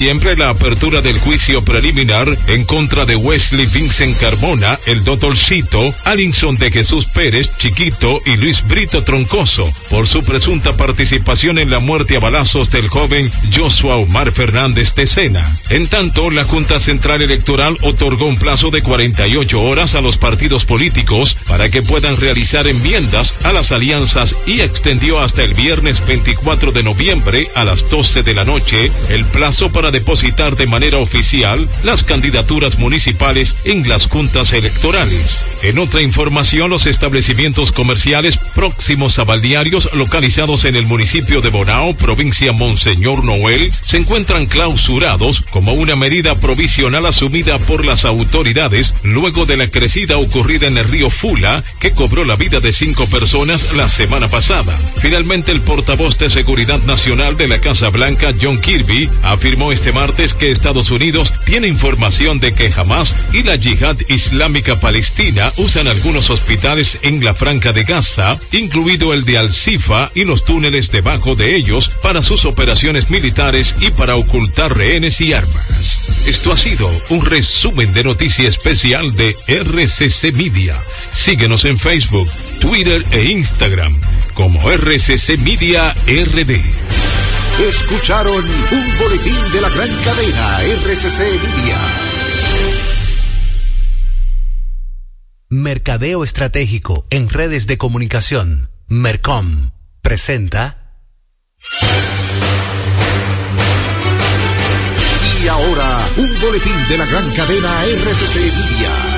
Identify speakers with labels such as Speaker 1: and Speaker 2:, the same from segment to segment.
Speaker 1: Siempre la apertura del juicio preliminar en contra de Wesley Vincent Carmona, el doctorcito, Alinson de Jesús Pérez, Chiquito y Luis Brito Troncoso, por su presunta participación en la muerte a balazos del joven Joshua Omar Fernández de Sena. En tanto, la Junta Central Electoral otorgó un plazo de 48 horas a los partidos políticos para que puedan realizar enmiendas a las alianzas y extendió hasta el viernes 24 de noviembre a las 12 de la noche el plazo para depositar de manera oficial las candidaturas municipales en las juntas electorales. En otra información, los establecimientos comerciales próximos a balnearios localizados en el municipio de Bonao, provincia Monseñor Noel, se encuentran clausurados como una medida provisional asumida por las autoridades luego de la crecida ocurrida en el río Fula, que cobró la vida de cinco personas la semana pasada. Finalmente, el portavoz de Seguridad Nacional de la Casa Blanca, John Kirby, afirmó este martes que Estados Unidos tiene información de que Hamas y la Yihad Islámica Palestina usan algunos hospitales en la Franca de Gaza, incluido el de Al-Sifa y los túneles debajo de ellos para sus operaciones militares y para ocultar rehenes y armas. Esto ha sido un resumen de noticia especial de RCC Media. Síguenos en Facebook, Twitter e Instagram como RCC Media RD.
Speaker 2: Escucharon un boletín de la gran cadena RCC Media.
Speaker 3: Mercadeo Estratégico en redes de comunicación. Mercom presenta.
Speaker 2: Y ahora, un boletín de la gran cadena RCC Media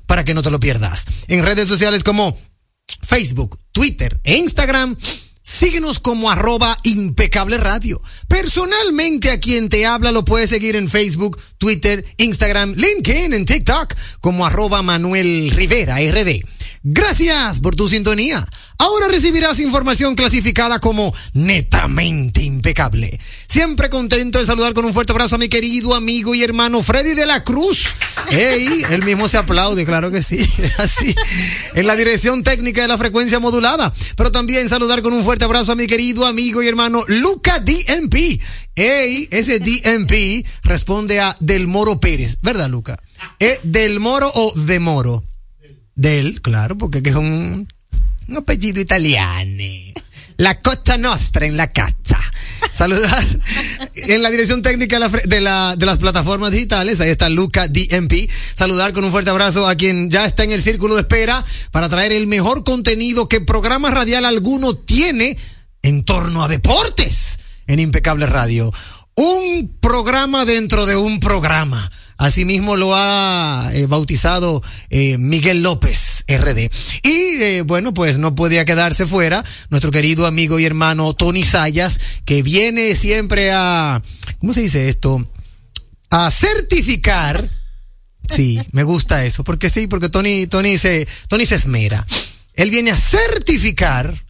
Speaker 4: para que no te lo pierdas. En redes sociales como Facebook, Twitter e Instagram Síguenos como arroba impecable radio. Personalmente a quien te habla lo puedes seguir en Facebook, Twitter, Instagram, LinkedIn, en TikTok como arroba Manuel Rivera RD. Gracias por tu sintonía. Ahora recibirás información clasificada como netamente impecable. Siempre contento de saludar con un fuerte abrazo a mi querido amigo y hermano Freddy de la Cruz. Ey, él mismo se aplaude, claro que sí. Así, en la dirección técnica de la frecuencia modulada. Pero también saludar con un fuerte abrazo a mi querido amigo y hermano Luca DMP. Ey, ese DMP responde a Del Moro Pérez, ¿verdad, Luca? ¿Es Del Moro o de Moro? Del, claro, porque es un apellido italiano. La Costa Nostra en la casa. Saludar en la dirección técnica de, de, las plataformas digitales. Ahí está Luca DMP. Saludar con un fuerte abrazo a quien ya está en el círculo de espera para traer el mejor contenido que programa radial alguno tiene en torno a deportes en Impecable Radio. Un programa dentro de un programa Asimismo lo ha eh, bautizado eh, Miguel López, RD. Y eh, bueno, pues no podía quedarse fuera nuestro querido amigo y hermano Tony Sayas, que viene siempre a, ¿cómo se dice esto? A certificar. Sí, me gusta eso, porque sí, porque Tony, Tony se, Tony se esmera. Él viene a certificar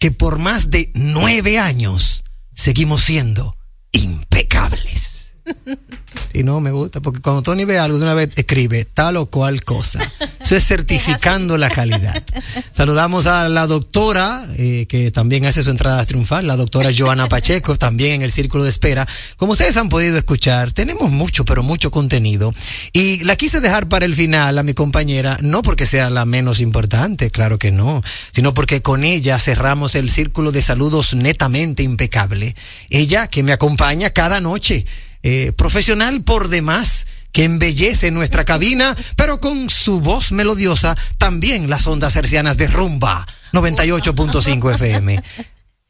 Speaker 4: que por más de nueve años seguimos siendo impecables. Y no me gusta, porque cuando Tony ve algo de una vez escribe tal o cual cosa. Eso es certificando la calidad. Saludamos a la doctora, eh, que también hace su entrada triunfal, la doctora Joana Pacheco, también en el círculo de espera. Como ustedes han podido escuchar, tenemos mucho, pero mucho contenido. Y la quise dejar para el final a mi compañera, no porque sea la menos importante, claro que no, sino porque con ella cerramos el círculo de saludos netamente impecable. Ella que me acompaña cada noche eh, profesional por demás que embellece nuestra cabina, pero con su voz melodiosa también las ondas hercianas de rumba 98.5 FM.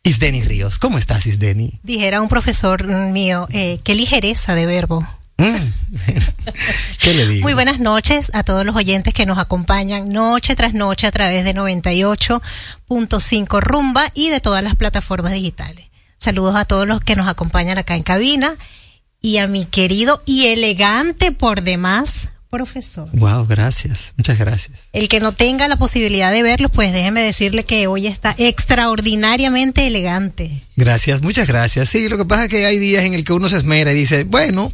Speaker 4: Isdeni Ríos, ¿cómo estás Isdeni?
Speaker 5: Dijera un profesor mío, eh, qué ligereza de verbo.
Speaker 4: Mm. ¿Qué le digo?
Speaker 5: Muy buenas noches a todos los oyentes que nos acompañan noche tras noche a través de 98.5 Rumba y de todas las plataformas digitales. Saludos a todos los que nos acompañan acá en cabina y a mi querido y elegante por demás profesor.
Speaker 4: Wow, gracias. Muchas gracias.
Speaker 5: El que no tenga la posibilidad de verlo, pues déjeme decirle que hoy está extraordinariamente elegante.
Speaker 4: Gracias, muchas gracias. Sí, lo que pasa es que hay días en el que uno se esmera y dice, bueno,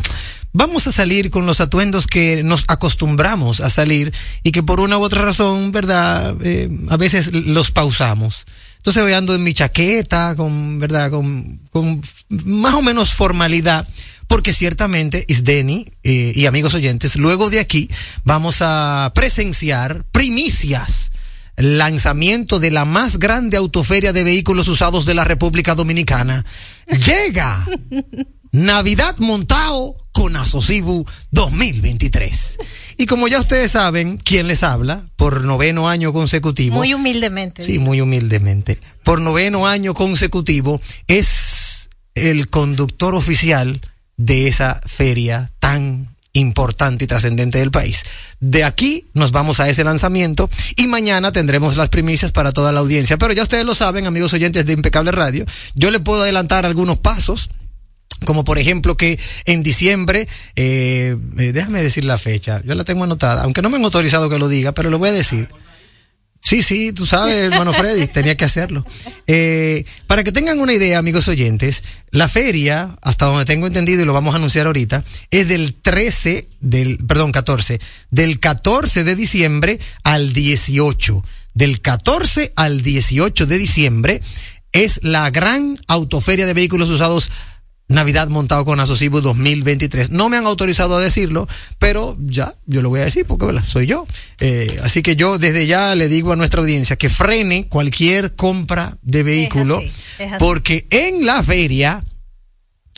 Speaker 4: vamos a salir con los atuendos que nos acostumbramos a salir y que por una u otra razón, ¿verdad? Eh, a veces los pausamos. Entonces voy ando en mi chaqueta, con, ¿verdad? Con, con más o menos formalidad porque ciertamente, Isdeni eh, y amigos oyentes, luego de aquí vamos a presenciar primicias lanzamiento de la más grande autoferia de vehículos usados de la República Dominicana. Llega Navidad Montao con Asocibu 2023. Y como ya ustedes saben, ¿quién les habla? Por noveno año consecutivo.
Speaker 5: Muy humildemente.
Speaker 4: Sí, muy humildemente. Por noveno año consecutivo es el conductor oficial de esa feria tan importante y trascendente del país. De aquí nos vamos a ese lanzamiento y mañana tendremos las primicias para toda la audiencia. Pero ya ustedes lo saben, amigos oyentes de Impecable Radio, yo le puedo adelantar algunos pasos como por ejemplo que en diciembre, eh, eh, déjame decir la fecha, yo la tengo anotada, aunque no me han autorizado que lo diga, pero lo voy a decir. Sí, sí, tú sabes, hermano Freddy, tenía que hacerlo. Eh, para que tengan una idea, amigos oyentes, la feria, hasta donde tengo entendido y lo vamos a anunciar ahorita, es del 13, del, perdón, 14, del 14 de diciembre al 18. Del 14 al 18 de diciembre es la gran autoferia de vehículos usados Navidad montado con Asocibu 2023. No me han autorizado a decirlo, pero ya, yo lo voy a decir porque ¿verdad? soy yo. Eh, así que yo desde ya le digo a nuestra audiencia que frene cualquier compra de vehículo,
Speaker 5: así, es así.
Speaker 4: porque en la feria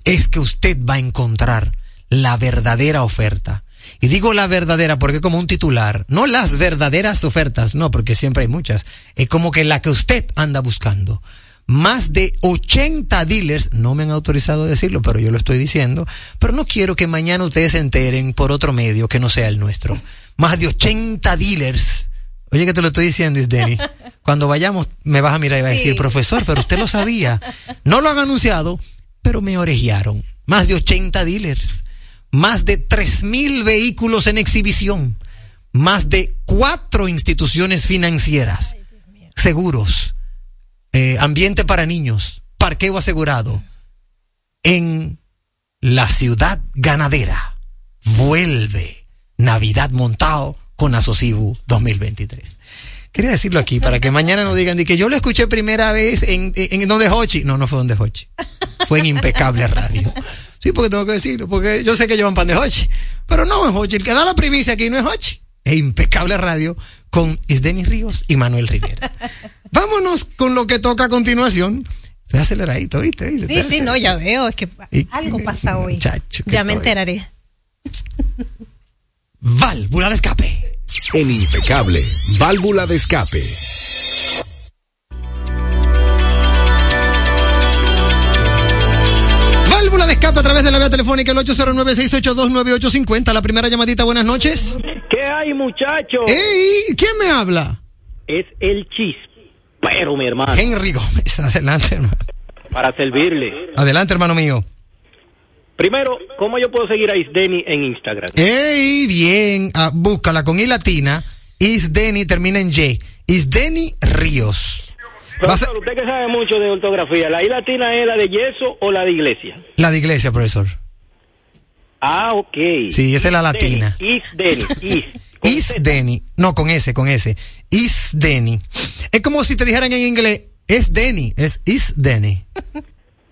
Speaker 4: es que usted va a encontrar la verdadera oferta. Y digo la verdadera porque como un titular, no las verdaderas ofertas, no, porque siempre hay muchas. Es como que la que usted anda buscando. Más de 80 dealers, no me han autorizado a decirlo, pero yo lo estoy diciendo, pero no quiero que mañana ustedes se enteren por otro medio que no sea el nuestro. Más de 80 dealers. Oye, que te lo estoy diciendo, Isdeni. Cuando vayamos, me vas a mirar y vas a decir, profesor, pero usted lo sabía. No lo han anunciado, pero me orejearon. Más de 80 dealers. Más de 3.000 vehículos en exhibición. Más de cuatro instituciones financieras. Seguros. Eh, ambiente para niños. Parqueo asegurado. En la ciudad ganadera. Vuelve Navidad montado con Asocibu 2023. Quería decirlo aquí para que mañana no digan de que yo lo escuché primera vez en, en, en donde Hochi. No, no fue donde Hochi. Fue en Impecable Radio. Sí, porque tengo que decirlo, porque yo sé que llevan pan de Hochi. Pero no es Hochi. El que da la primicia aquí no es Hochi. Es Impecable Radio con Isdenis Ríos y Manuel Rivera. Vámonos con lo que toca a continuación. Estoy aceleradito, ¿viste? ¿Viste?
Speaker 5: Sí,
Speaker 4: Estoy
Speaker 5: sí, no, ya veo, es que
Speaker 4: Y-
Speaker 5: algo pasa hoy.
Speaker 4: Muchacho,
Speaker 5: ya me
Speaker 4: estoy-
Speaker 5: enteraré.
Speaker 4: Válvula de escape.
Speaker 2: En Impecable, válvula de escape.
Speaker 4: Través de la vía telefónica el 809-682-9850. La primera llamadita, buenas noches.
Speaker 6: ¿Qué hay, muchacho?
Speaker 4: ¡Ey! ¿Quién me habla?
Speaker 6: Es el chispero, mi hermano,
Speaker 4: Henry Gómez. Adelante, hermano.
Speaker 6: para servirle.
Speaker 4: Adelante, hermano mío.
Speaker 6: Primero, ¿cómo yo puedo seguir a Isdeni en Instagram?
Speaker 4: ¡Ey! Bien. Ah, búscala con I latina. Isdeni termina en Y. Isdeni Ríos.
Speaker 6: Profesor, usted que sabe mucho de ortografía, ¿la I latina es la de yeso o la de iglesia?
Speaker 4: La de iglesia, profesor.
Speaker 6: Ah, ok.
Speaker 4: Sí, esa es la latina.
Speaker 6: Isdeni, Is.
Speaker 4: Isdeni. No, con S, con S. Isdeni. Es como si te dijeran en inglés, es Deni, es Isdeni.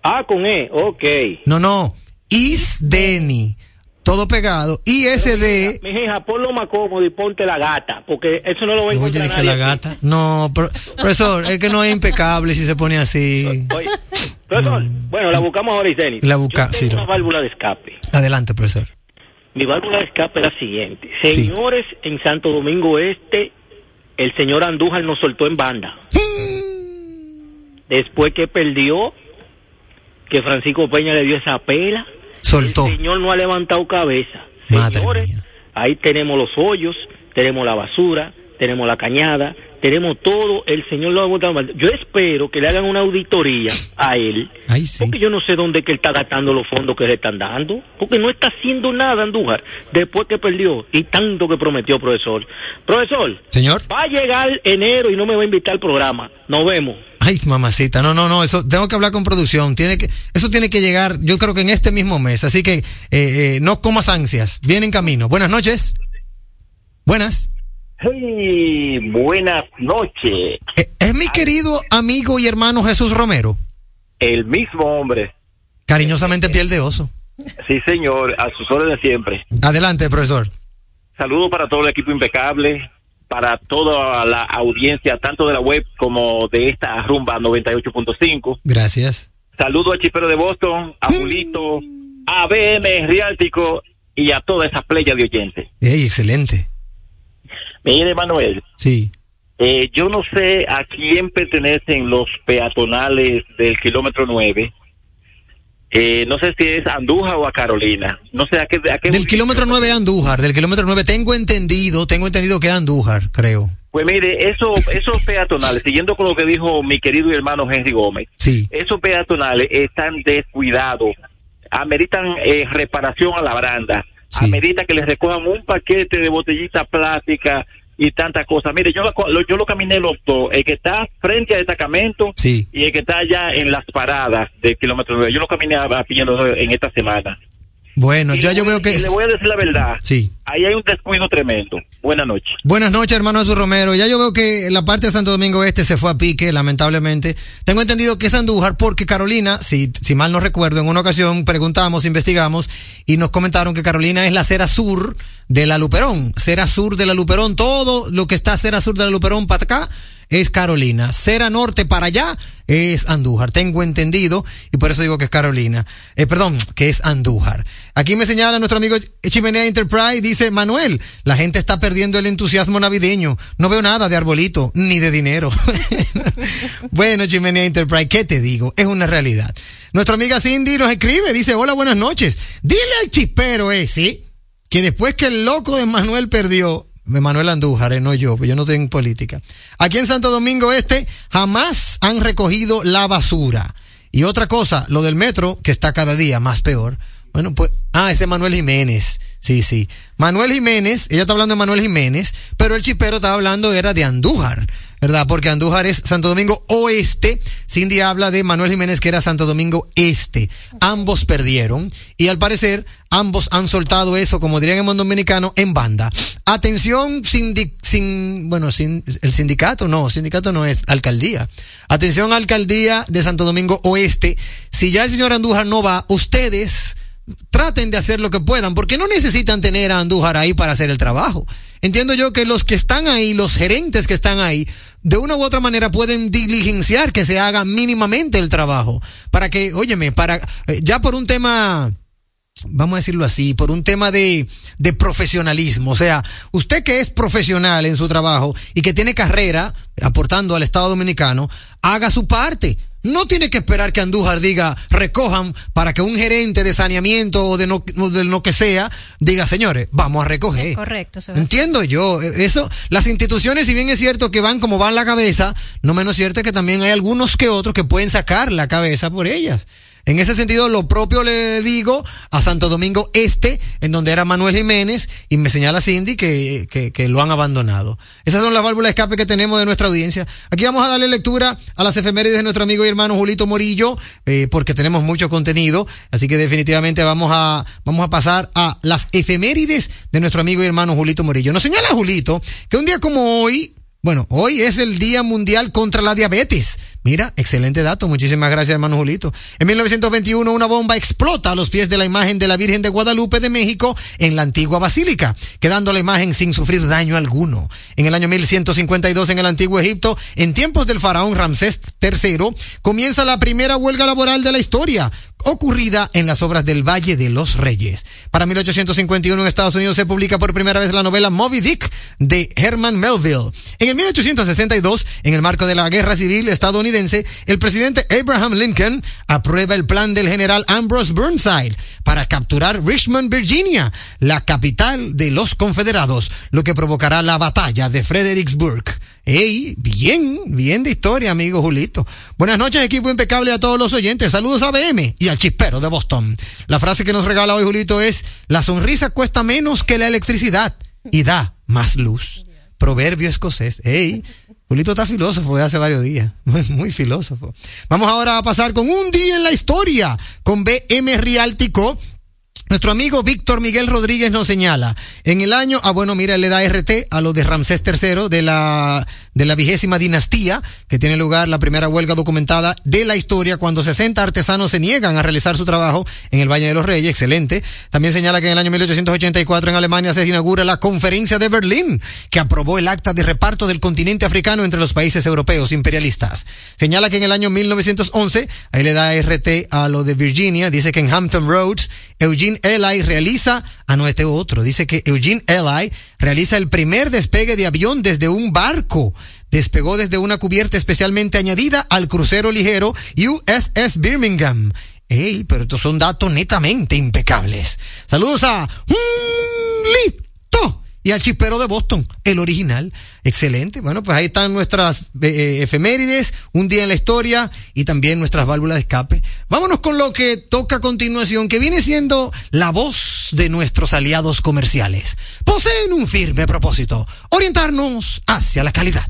Speaker 6: Ah, con E, ok.
Speaker 4: No, no. Isdeni. Todo pegado. ISD.
Speaker 6: Mi hija, ponlo más cómodo y ponte la gata, porque eso no lo va a
Speaker 4: Oye,
Speaker 6: encontrar
Speaker 4: de que la gata. No, pro- profesor, es que no es impecable si se pone así.
Speaker 6: Oye, profesor, bueno, la buscamos ahora, Isdeni.
Speaker 4: La busca-
Speaker 6: Yo tengo
Speaker 4: sí,
Speaker 6: una válvula de escape.
Speaker 4: Adelante, profesor.
Speaker 6: Mi válvula de escape es la siguiente.
Speaker 4: Sí.
Speaker 6: Señores, en Santo Domingo Este, el señor Andújar nos soltó en banda. Después que perdió, que Francisco Peña le dio esa pela,
Speaker 4: Soltó.
Speaker 6: el señor no ha levantado cabeza.
Speaker 4: Madre
Speaker 6: Señores,
Speaker 4: mía.
Speaker 6: ahí tenemos los hoyos, tenemos la basura, tenemos la cañada, tenemos todo, el señor lo ha botado mal. Yo espero que le hagan una auditoría a él,
Speaker 4: Ay, sí.
Speaker 6: porque yo no sé dónde que él está gastando los fondos que le están dando, porque no está haciendo nada Andújar, después que perdió y tanto que prometió, profesor. Profesor,
Speaker 4: Señor.
Speaker 6: va a llegar enero y no me va a invitar al programa. Nos vemos.
Speaker 4: Ay, mamacita. No, no, no. Eso tengo que hablar con producción. Tiene que, eso tiene que llegar, yo creo que en este mismo mes. Así que, eh, eh, no comas ansias. Viene en camino. Buenas noches. Buenas.
Speaker 7: Hey, buenas noches.
Speaker 4: Eh, es mi querido amigo y hermano Jesús Romero.
Speaker 7: El mismo hombre.
Speaker 4: Cariñosamente piel de oso.
Speaker 7: Sí, señor, a sus órdenes siempre.
Speaker 4: Adelante, profesor.
Speaker 7: Saludo para todo el equipo impecable, para toda la audiencia, tanto de la web como de esta rumba 98.5.
Speaker 4: Gracias.
Speaker 7: Saludo a Chipero de Boston, a Julito, a BM Riáltico y a toda esa playa de oyentes.
Speaker 4: Ey, excelente.
Speaker 7: Mire, Manuel,
Speaker 4: Sí.
Speaker 7: eh, yo no sé a quién pertenecen los peatonales del kilómetro 9. Eh, no sé si es Andújar o a Carolina. No sé a qué. A qué
Speaker 4: Del kilómetro 9 a Andújar. Del kilómetro 9 tengo entendido, tengo entendido que es Andújar, creo.
Speaker 7: Pues mire, eso, esos peatonales, siguiendo con lo que dijo mi querido hermano Henry Gómez,
Speaker 4: Sí.
Speaker 7: esos peatonales están descuidados, ameritan eh, reparación a la baranda,
Speaker 4: Sí.
Speaker 7: amerita que les recojan un paquete de botellita plástica y tantas cosas. Mire, yo lo, yo lo caminé los dos, el que está frente al destacamento
Speaker 4: Sí.
Speaker 7: y el que está allá en las paradas del kilómetro 9. Yo lo caminé a, a pie los dos en esta semana.
Speaker 4: Bueno,
Speaker 7: Y
Speaker 4: ya
Speaker 7: le
Speaker 4: yo veo que...
Speaker 7: y le voy a decir la verdad.
Speaker 4: Sí.
Speaker 7: Ahí hay un descuido tremendo. Buenas noches.
Speaker 4: Buenas noches, hermano Jesús Romero. Ya yo veo que la parte de Santo Domingo Este se fue a pique, lamentablemente. Tengo entendido que es Andújar porque Carolina, si, si mal no recuerdo, en una ocasión preguntamos, investigamos y nos comentaron que Carolina es la cera sur de la Luperón. Cera sur de la Luperón. Todo lo que está cera sur de la Luperón para acá es Carolina. Cera norte para allá es Andújar. Tengo entendido y por eso digo que es Carolina. Eh, perdón, que es Andújar. Aquí me señala nuestro amigo Chimenea Enterprise. Dice Manuel, la gente está perdiendo el entusiasmo navideño. No veo nada de arbolito ni de dinero. bueno, Chimenea Enterprise, ¿qué te digo? Es una realidad. Nuestra amiga Cindy nos escribe, dice, hola, buenas noches. Dile al chispero ese que después que el loco de Manuel perdió, Manuel Andújar, eh, no yo, pues yo no estoy en política. Aquí en Santo Domingo Este jamás han recogido la basura. Y otra cosa, lo del metro, que está cada día más peor. Bueno, pues, ah, ese es Manuel Jiménez. Sí, sí. Manuel Jiménez, ella está hablando de Manuel Jiménez, pero el chipero estaba hablando era de Andújar, ¿verdad? Porque Andújar es Santo Domingo Oeste. Cindy habla de Manuel Jiménez, que era Santo Domingo Este. Ambos perdieron y al parecer ambos han soltado eso, como dirían en mundo dominicano, en banda. Atención, sindi- sin, bueno, sin, el sindicato, no, sindicato no es alcaldía. Atención, alcaldía de Santo Domingo Oeste. Si ya el señor Andújar no va, ustedes traten de hacer lo que puedan, porque no necesitan tener a Andújar ahí para hacer el trabajo. Entiendo yo que los que están ahí, los gerentes que están ahí, de una u otra manera pueden diligenciar que se haga mínimamente el trabajo. Para que, óyeme, para, eh, ya por un tema, vamos a decirlo así, por un tema de, de profesionalismo. O sea, usted que es profesional en su trabajo y que tiene carrera aportando al Estado Dominicano, haga su parte. No tiene que esperar que Andújar diga, recojan para que un gerente de saneamiento o de, no, o de lo que sea diga, señores, vamos a recoger.
Speaker 5: Es correcto.
Speaker 4: Entiendo yo, eh, eso, las instituciones, si bien es cierto que van como van la cabeza, no menos cierto es que también hay algunos que otros que pueden sacar la cabeza por ellas. En ese sentido, lo propio le digo a Santo Domingo Este, en donde era Manuel Jiménez, y me señala Cindy que, que, que lo han abandonado. Esas son las válvulas de escape que tenemos de nuestra audiencia. Aquí vamos a darle lectura a las efemérides de nuestro amigo y hermano Julito Morillo, eh, porque tenemos mucho contenido, así que definitivamente vamos a, vamos a pasar a las efemérides de nuestro amigo y hermano Julito Morillo. Nos señala Julito que un día como hoy, bueno, hoy es el Día Mundial contra la Diabetes. Mira, excelente dato. Muchísimas gracias, hermano Julito. En 1921, una bomba explota a los pies de la imagen de la Virgen de Guadalupe de México en la antigua basílica, quedando la imagen sin sufrir daño alguno. En el año 1152, en el antiguo Egipto, en tiempos del faraón Ramsés III, comienza la primera huelga laboral de la historia, ocurrida en las obras del Valle de los Reyes. Para 1851 en Estados Unidos se publica por primera vez la novela Moby Dick de Herman Melville. En el 1862, en el marco de la Guerra Civil estadounidense, el presidente Abraham Lincoln aprueba el plan del general Ambrose Burnside para capturar Richmond, Virginia, la capital de los confederados, lo que provocará la batalla de Fredericksburg. Ey, bien, bien de historia, amigo Julito. Buenas noches, equipo impecable a todos los oyentes. Saludos a BM y al chispero de Boston. La frase que nos regala hoy Julito es, la sonrisa cuesta menos que la electricidad y da más luz. Proverbio escocés. Ey, Julito está filósofo de hace varios días. Muy, muy filósofo. Vamos ahora a pasar con un día en la historia con BM Riáltico. Nuestro amigo Víctor Miguel Rodríguez nos señala, en el año, ah bueno, mira, le da RT a lo de Ramsés III de la, de la vigésima dinastía, que tiene lugar la primera huelga documentada de la historia cuando 60 artesanos se niegan a realizar su trabajo en el Valle de los Reyes, excelente. También señala que en el año 1884 en Alemania se inaugura la Conferencia de Berlín, que aprobó el acta de reparto del continente africano entre los países europeos imperialistas. Señala que en el año 1911, ahí le da RT a lo de Virginia, dice que en Hampton Roads, Eugene Eli realiza, ah no, este otro, dice que Eugene Eli realiza el primer despegue de avión desde un barco. Despegó desde una cubierta especialmente añadida al crucero ligero USS Birmingham. Ey, pero estos son datos netamente impecables. Saludos a Lito y al chispero de Boston, el original. Excelente. Bueno, pues ahí están nuestras eh, efemérides, un día en la historia y también nuestras válvulas de escape. Vámonos con lo que toca a continuación, que viene siendo la voz de nuestros aliados comerciales. Poseen un firme propósito, orientarnos hacia la calidad.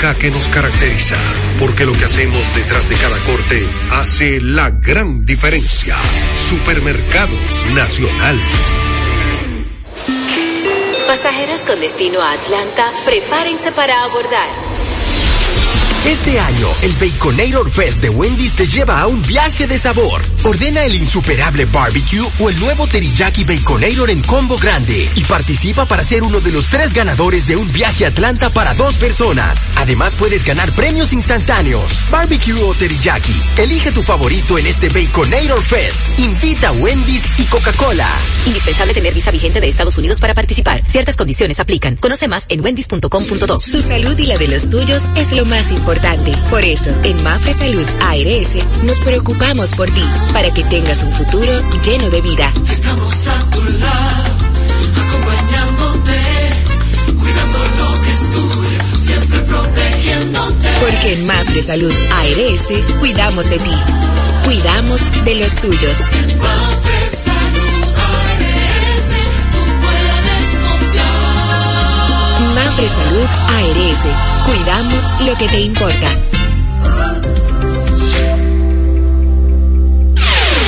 Speaker 8: que nos caracteriza, porque lo que hacemos detrás de cada corte hace la gran diferencia. Supermercados Nacional.
Speaker 9: Pasajeros con destino a Atlanta, prepárense para abordar.
Speaker 10: Este año, el Baconator Fest de Wendy's te lleva a un viaje de sabor. Ordena el insuperable barbecue o el nuevo teriyaki Baconator en combo grande y participa para ser uno de los tres ganadores de un viaje a Atlanta para dos personas. Además, puedes ganar premios instantáneos. Barbecue o teriyaki. Elige tu favorito en este Baconator Fest. Invita a Wendy's y Coca-Cola.
Speaker 9: Indispensable tener visa vigente de Estados Unidos para participar. Ciertas condiciones aplican. Conoce más en wendys.com.do.
Speaker 11: Tu salud y la de los tuyos es lo más importante. Por eso, en Mafre Salud ARS nos preocupamos por ti, para que tengas un futuro lleno de vida.
Speaker 12: Estamos a tu lado, acompañándote, cuidando lo que es tuyo, siempre protegiéndote.
Speaker 11: Porque en Mafre Salud ARS cuidamos de ti, cuidamos de los tuyos.
Speaker 12: Mafre Salud ARS, tú puedes confiar.
Speaker 11: Mafre Salud ARS Cuidamos lo que te importa.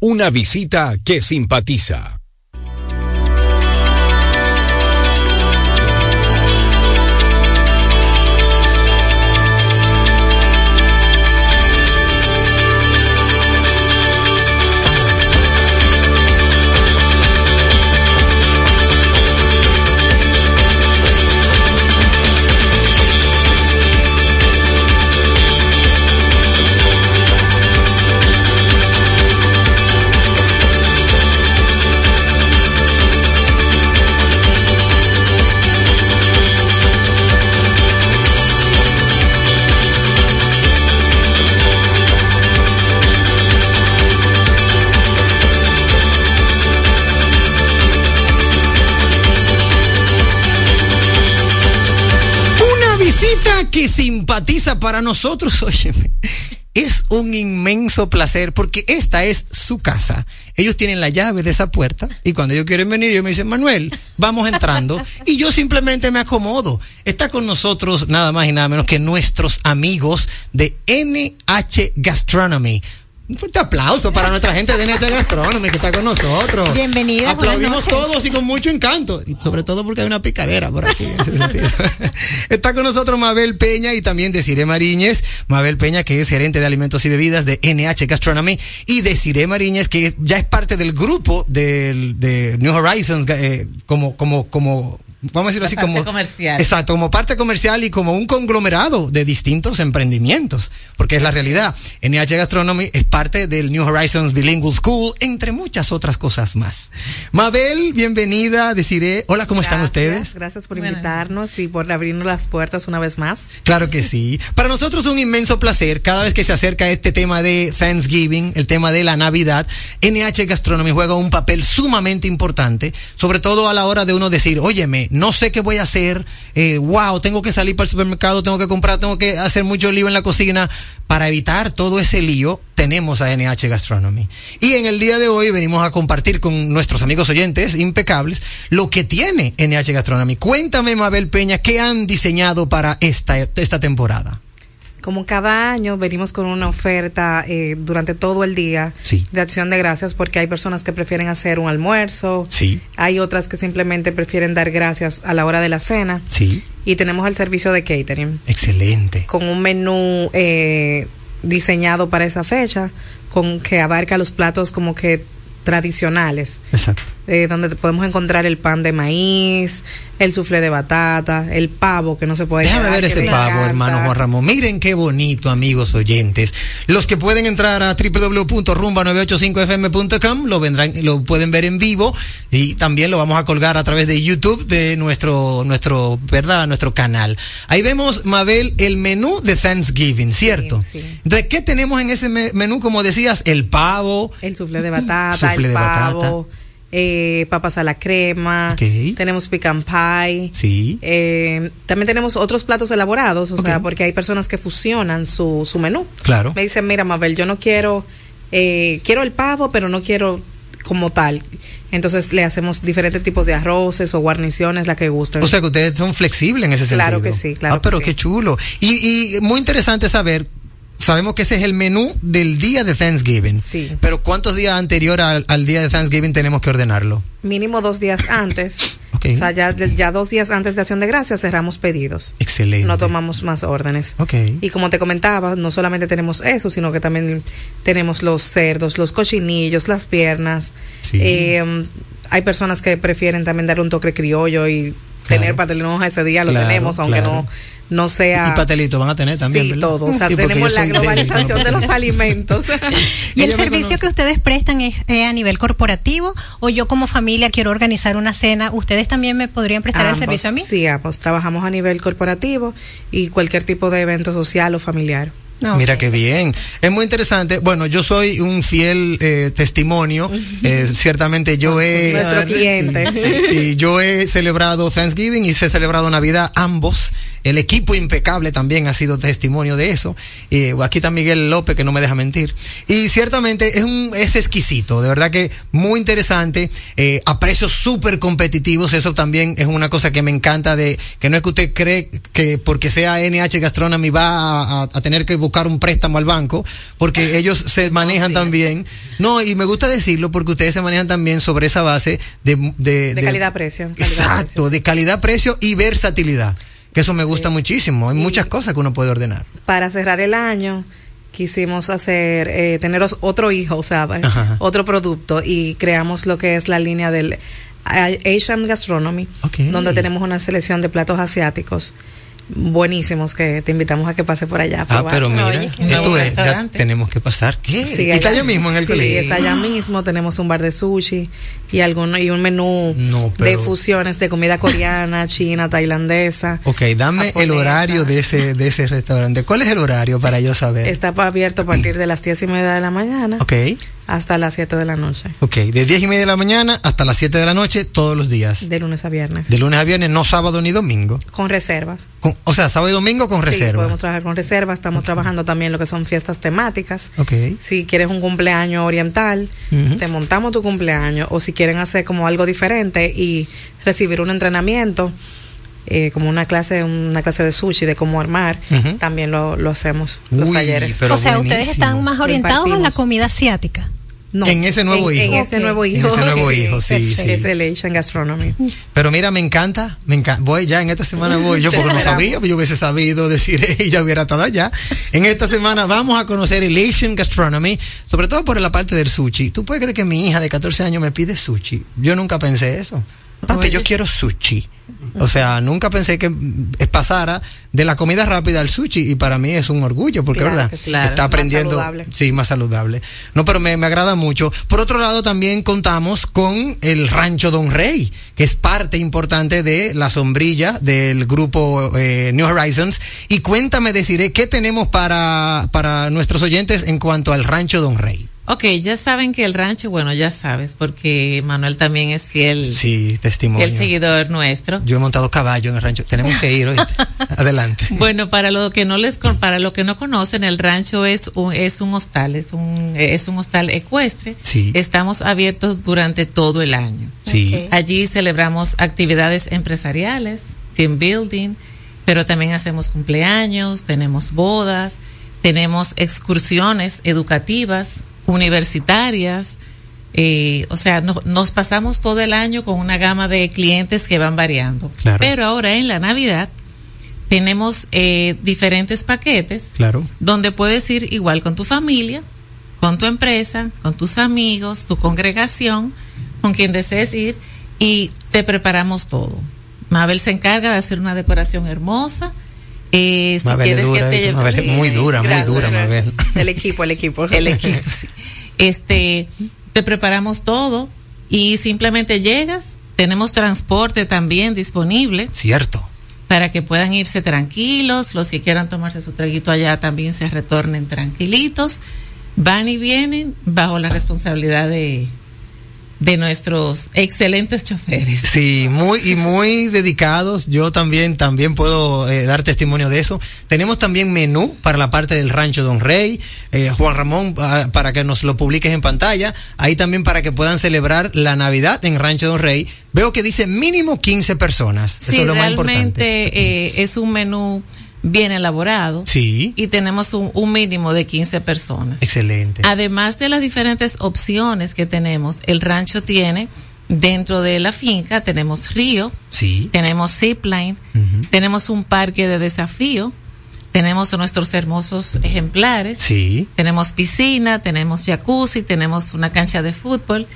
Speaker 13: Una visita que simpatiza.
Speaker 4: Para nosotros, óyeme, es un inmenso placer porque esta es su casa. Ellos tienen la llave de esa puerta y cuando ellos quieren venir, ellos me dicen, Manuel, vamos entrando y yo simplemente me acomodo. Está con nosotros nada más y nada menos que nuestros amigos de NH Gastronomy. Un fuerte aplauso para nuestra gente de NH Gastronomy que está con nosotros.
Speaker 5: Bienvenida, buenas
Speaker 4: Aplaudimos todos y con mucho encanto. Y sobre todo porque hay una picadera por aquí. en ese sentido. Está con nosotros Mabel Peña y también Desiree Mariñez. Mabel Peña, que es gerente de alimentos y bebidas de NH Gastronomy. Y Desiree Mariñez, que ya es parte del grupo del, de New Horizons, eh, como, como, como, vamos a decirlo así,
Speaker 14: parte
Speaker 4: como.
Speaker 14: comercial.
Speaker 4: Exacto, como parte comercial y como un conglomerado de distintos emprendimientos. Porque es la realidad. NH Gastronomy es parte del New Horizons Bilingual School, entre muchas otras cosas más. Mabel, bienvenida. Desiree, hola, ¿cómo están
Speaker 14: Gracias,
Speaker 4: ustedes?
Speaker 14: Gracias por invitarnos y por abrirnos las puertas una vez más.
Speaker 4: Claro que sí. Para nosotros es un inmenso placer cada vez que se acerca este tema de Thanksgiving, el tema de la Navidad. NH Gastronomy juega un papel sumamente importante, sobre todo a la hora de uno decir, óyeme, no sé qué voy a hacer, eh, wow, tengo que salir para el supermercado, tengo que comprar, tengo que hacer mucho lío en la cocina. Para evitar todo ese lío, tenemos a NH Gastronomy. Y en el día de hoy venimos a compartir con nuestros amigos oyentes impecables lo que tiene NH Gastronomy. Cuéntame, Mabel Peña, ¿qué han diseñado para esta, esta temporada?
Speaker 14: Como cada año venimos con una oferta eh, durante todo el día
Speaker 4: Sí.
Speaker 14: de acción de gracias porque hay personas que prefieren hacer un almuerzo,
Speaker 4: Sí,
Speaker 14: hay otras que simplemente prefieren dar gracias a la hora de la cena
Speaker 4: sí,
Speaker 14: y tenemos el servicio de catering
Speaker 4: excelente.
Speaker 14: con un menú eh, diseñado para esa fecha con que abarca los platos como que tradicionales.
Speaker 4: Exacto.
Speaker 14: Eh, donde podemos encontrar el pan de maíz, el suflé de batata, el pavo que no se puede
Speaker 4: Déjame ver ese pavo,
Speaker 14: encanta.
Speaker 4: hermano Juan Ramón. Miren qué bonito, amigos oyentes. Los que pueden entrar a www.rumba985fm.com lo vendrán, lo pueden ver en vivo y también lo vamos a colgar a través de YouTube de nuestro, nuestro, verdad, nuestro canal. Ahí vemos, Mabel, el menú de Thanksgiving, ¿cierto? Entonces, ¿qué tenemos en ese me- menú? Como decías, el pavo.
Speaker 14: El suflé de batata, el
Speaker 4: de
Speaker 14: pavo, eh, papas a la crema,
Speaker 4: Ok.
Speaker 14: tenemos pecan pie.
Speaker 4: Sí.
Speaker 14: Eh, también tenemos otros platos elaborados, o sea, porque hay personas que fusionan su, su menú.
Speaker 4: Claro.
Speaker 14: Me dicen, mira, Mabel, yo no quiero, eh, quiero el pavo, pero no quiero como tal. Entonces le hacemos diferentes tipos de arroces o guarniciones, la que gusten.
Speaker 4: O sea que ustedes son flexibles en ese sentido.
Speaker 14: Claro que sí, claro
Speaker 4: Ah, pero
Speaker 14: que
Speaker 4: qué chulo. Y, y muy interesante saber, sabemos que ese es el menú del día de Thanksgiving.
Speaker 14: Sí.
Speaker 4: Pero ¿cuántos días anterior al, al día de Thanksgiving tenemos que ordenarlo?
Speaker 14: Mínimo dos días antes.
Speaker 4: Ok.
Speaker 14: O sea, ya, ya dos días antes de Acción de Gracias cerramos pedidos.
Speaker 4: Excelente.
Speaker 14: No tomamos más órdenes.
Speaker 4: Ok.
Speaker 14: Y como te comentaba, no solamente tenemos eso, sino que también tenemos los cerdos, los cochinillos, las piernas.
Speaker 4: Sí.
Speaker 14: Eh, hay personas que prefieren también dar un toque criollo y tener patelón ese día, lo
Speaker 4: Claro,
Speaker 14: tenemos, aunque
Speaker 4: claro.
Speaker 14: no, no sea...
Speaker 4: Y pastelito van a tener también,
Speaker 14: Sí,
Speaker 4: ¿verdad?
Speaker 14: todo. O sea, tenemos la globalización de los alimentos.
Speaker 5: ¿Y el servicio que ustedes prestan es eh, a nivel corporativo o yo como familia quiero organizar una cena? ¿Ustedes también me podrían prestar el servicio a mí?
Speaker 14: Sí, ambos. Trabajamos a nivel corporativo y cualquier tipo de evento social o familiar.
Speaker 4: Mira qué bien. Es muy interesante. Bueno, yo soy un fiel eh, testimonio. Eh, ciertamente yo he...
Speaker 14: Nuestro cliente.
Speaker 4: Y yo he celebrado Thanksgiving y se he celebrado Navidad ambos. El equipo impecable también ha sido testimonio de eso. Eh, aquí está Miguel López, que no me deja mentir. Y ciertamente es, un, es exquisito, de verdad que muy interesante, eh, a precios súper competitivos. Eso también es una cosa que me encanta de que no es que usted cree que porque sea NH Gastronomy va a, a- a tener que buscar un préstamo al banco, porque ellos se manejan también. No, y me gusta decirlo porque ustedes se manejan también sobre esa base de, de,
Speaker 14: De calidad-precio.
Speaker 4: Exacto, de calidad-precio y versatilidad. Que eso me gusta muchísimo. Hay muchas cosas que uno puede ordenar.
Speaker 14: Para cerrar el año, quisimos hacer, eh, tener otro hijo, o sea,
Speaker 4: Ajá.
Speaker 14: otro producto y creamos lo que es la línea del Asian Gastronomy, donde tenemos una selección de platos asiáticos buenísimos que te invitamos a que pase por allá.
Speaker 4: Ah,
Speaker 14: probar.
Speaker 4: pero mira, esto es, ya tenemos que pasar. ¿Qué?
Speaker 14: Sí,
Speaker 4: ¿Y está
Speaker 14: allá-
Speaker 4: mismo en el
Speaker 14: sí,
Speaker 4: colegio?
Speaker 14: está allá mismo. Tenemos un bar de sushi y algún y un menú
Speaker 4: No,
Speaker 14: de fusiones de comida coreana, china, tailandesa.
Speaker 4: Ok, dame el horario de ese, de ese restaurante. ¿Cuál es el horario para yo saber?
Speaker 14: Está abierto a partir de las diez y media de la mañana
Speaker 4: Ok.
Speaker 14: Hasta las 7 de la noche.
Speaker 4: Ok, de 10 y media de la mañana hasta las 7 de la noche todos los días.
Speaker 14: De lunes a viernes.
Speaker 4: De lunes a viernes, no sábado ni domingo.
Speaker 14: Con reservas.
Speaker 4: Con- o sea, sábado y domingo con
Speaker 14: Sí, podemos trabajar con reservas. Estamos trabajando también lo que son fiestas temáticas.
Speaker 4: Ok.
Speaker 14: Si quieres un cumpleaños oriental, te montamos tu cumpleaños. O si quieren hacer como algo diferente y recibir un entrenamiento, eh, como una clase, una clase de sushi, de cómo armar, también lo, lo hacemos, los talleres.
Speaker 4: pero
Speaker 5: o sea, ustedes están más orientados a la comida asiática.
Speaker 14: No,
Speaker 4: En ese nuevo
Speaker 14: en,
Speaker 4: hijo.
Speaker 14: En este nuevo
Speaker 4: En
Speaker 14: hijo.
Speaker 4: ese nuevo hijo, sí, sí.
Speaker 14: Es el Asian Gastronomy.
Speaker 4: Pero mira, me encanta, me encanta. Voy ya, en esta semana voy yo porque no sabía, yo hubiese sabido decir y ya hubiera estado allá. En esta semana vamos a conocer el Asian Gastronomy, sobre todo por la parte del sushi. ¿Tú puedes creer que mi hija de 14 años me pide sushi? Yo nunca pensé eso. Papi, yo quiero sushi. O sea, nunca pensé que pasara de la comida rápida al sushi y para mí es un orgullo porque,
Speaker 14: Claro
Speaker 4: ¿verdad?
Speaker 14: Claro.
Speaker 4: Está
Speaker 14: Más
Speaker 4: aprendiendo.
Speaker 14: saludable.
Speaker 4: Sí, más saludable. No, pero me, me agrada mucho. Por otro lado, también contamos con el Rancho Don Rey, que es parte importante de la sombrilla del grupo eh, New Horizons. Y cuéntame, deciré, ¿qué tenemos para, para nuestros oyentes en cuanto al Rancho Don Rey?
Speaker 15: Ok, ya saben que el rancho, bueno, ya sabes, porque Manuel también es fiel,
Speaker 4: Sí, testimonio.
Speaker 15: fiel seguidor nuestro.
Speaker 4: Yo he montado caballo en el rancho. Tenemos que ir, ¿oíste? Adelante.
Speaker 15: Bueno, para lo que no les para lo que no conocen, el rancho es un es un hostal, es un es un hostal ecuestre.
Speaker 4: Sí.
Speaker 15: Estamos abiertos durante todo el año.
Speaker 4: Sí.
Speaker 15: Allí celebramos actividades empresariales, team building, pero también hacemos cumpleaños, tenemos bodas, tenemos excursiones educativas, universitarias. eh, o sea, no- nos pasamos todo el año con una gama de clientes que van variando.
Speaker 4: Claro.
Speaker 15: Pero ahora en la Navidad tenemos eh, diferentes paquetes
Speaker 4: Claro.
Speaker 15: donde puedes ir igual con tu familia, con tu empresa, con tus amigos, tu congregación, con quien desees ir y te preparamos todo. Mabel se encarga de hacer una decoración hermosa. Eh, si
Speaker 4: Mabel es
Speaker 15: quieres
Speaker 4: dura,
Speaker 15: que te
Speaker 4: es muy dura, muy dura. Mabel.
Speaker 14: El equipo, el equipo.
Speaker 15: El equipo, sí. Este, te preparamos todo y simplemente llegas. Tenemos transporte también disponible
Speaker 4: Cierto.
Speaker 15: para que puedan irse tranquilos. Los que quieran tomarse su traguito allá también se retornen tranquilitos. Van y vienen bajo la responsabilidad de, de nuestros excelentes choferes.
Speaker 4: Sí, muy y muy dedicados. Yo también también puedo eh, dar testimonio de eso. Tenemos también menú para la parte del rancho Don Rey. Eh, Juan Ramón, ah, para que nos lo publiques en pantalla. Ahí también para que puedan celebrar la Navidad en Rancho Don Rey. Veo que dice mínimo 15 personas. Eso
Speaker 15: Sí,
Speaker 4: es lo más importante.
Speaker 15: realmente eh, es un menú bien elaborado
Speaker 4: Sí,
Speaker 15: y tenemos un, un mínimo de 15 personas.
Speaker 4: excelente.
Speaker 15: Además de las diferentes opciones que tenemos, el rancho tiene dentro de la finca, tenemos río,
Speaker 4: Sí.
Speaker 15: tenemos zipline, tenemos un parque de desafío, tenemos nuestros hermosos ejemplares,
Speaker 4: Sí.
Speaker 15: tenemos piscina, tenemos jacuzzi, tenemos una cancha de fútbol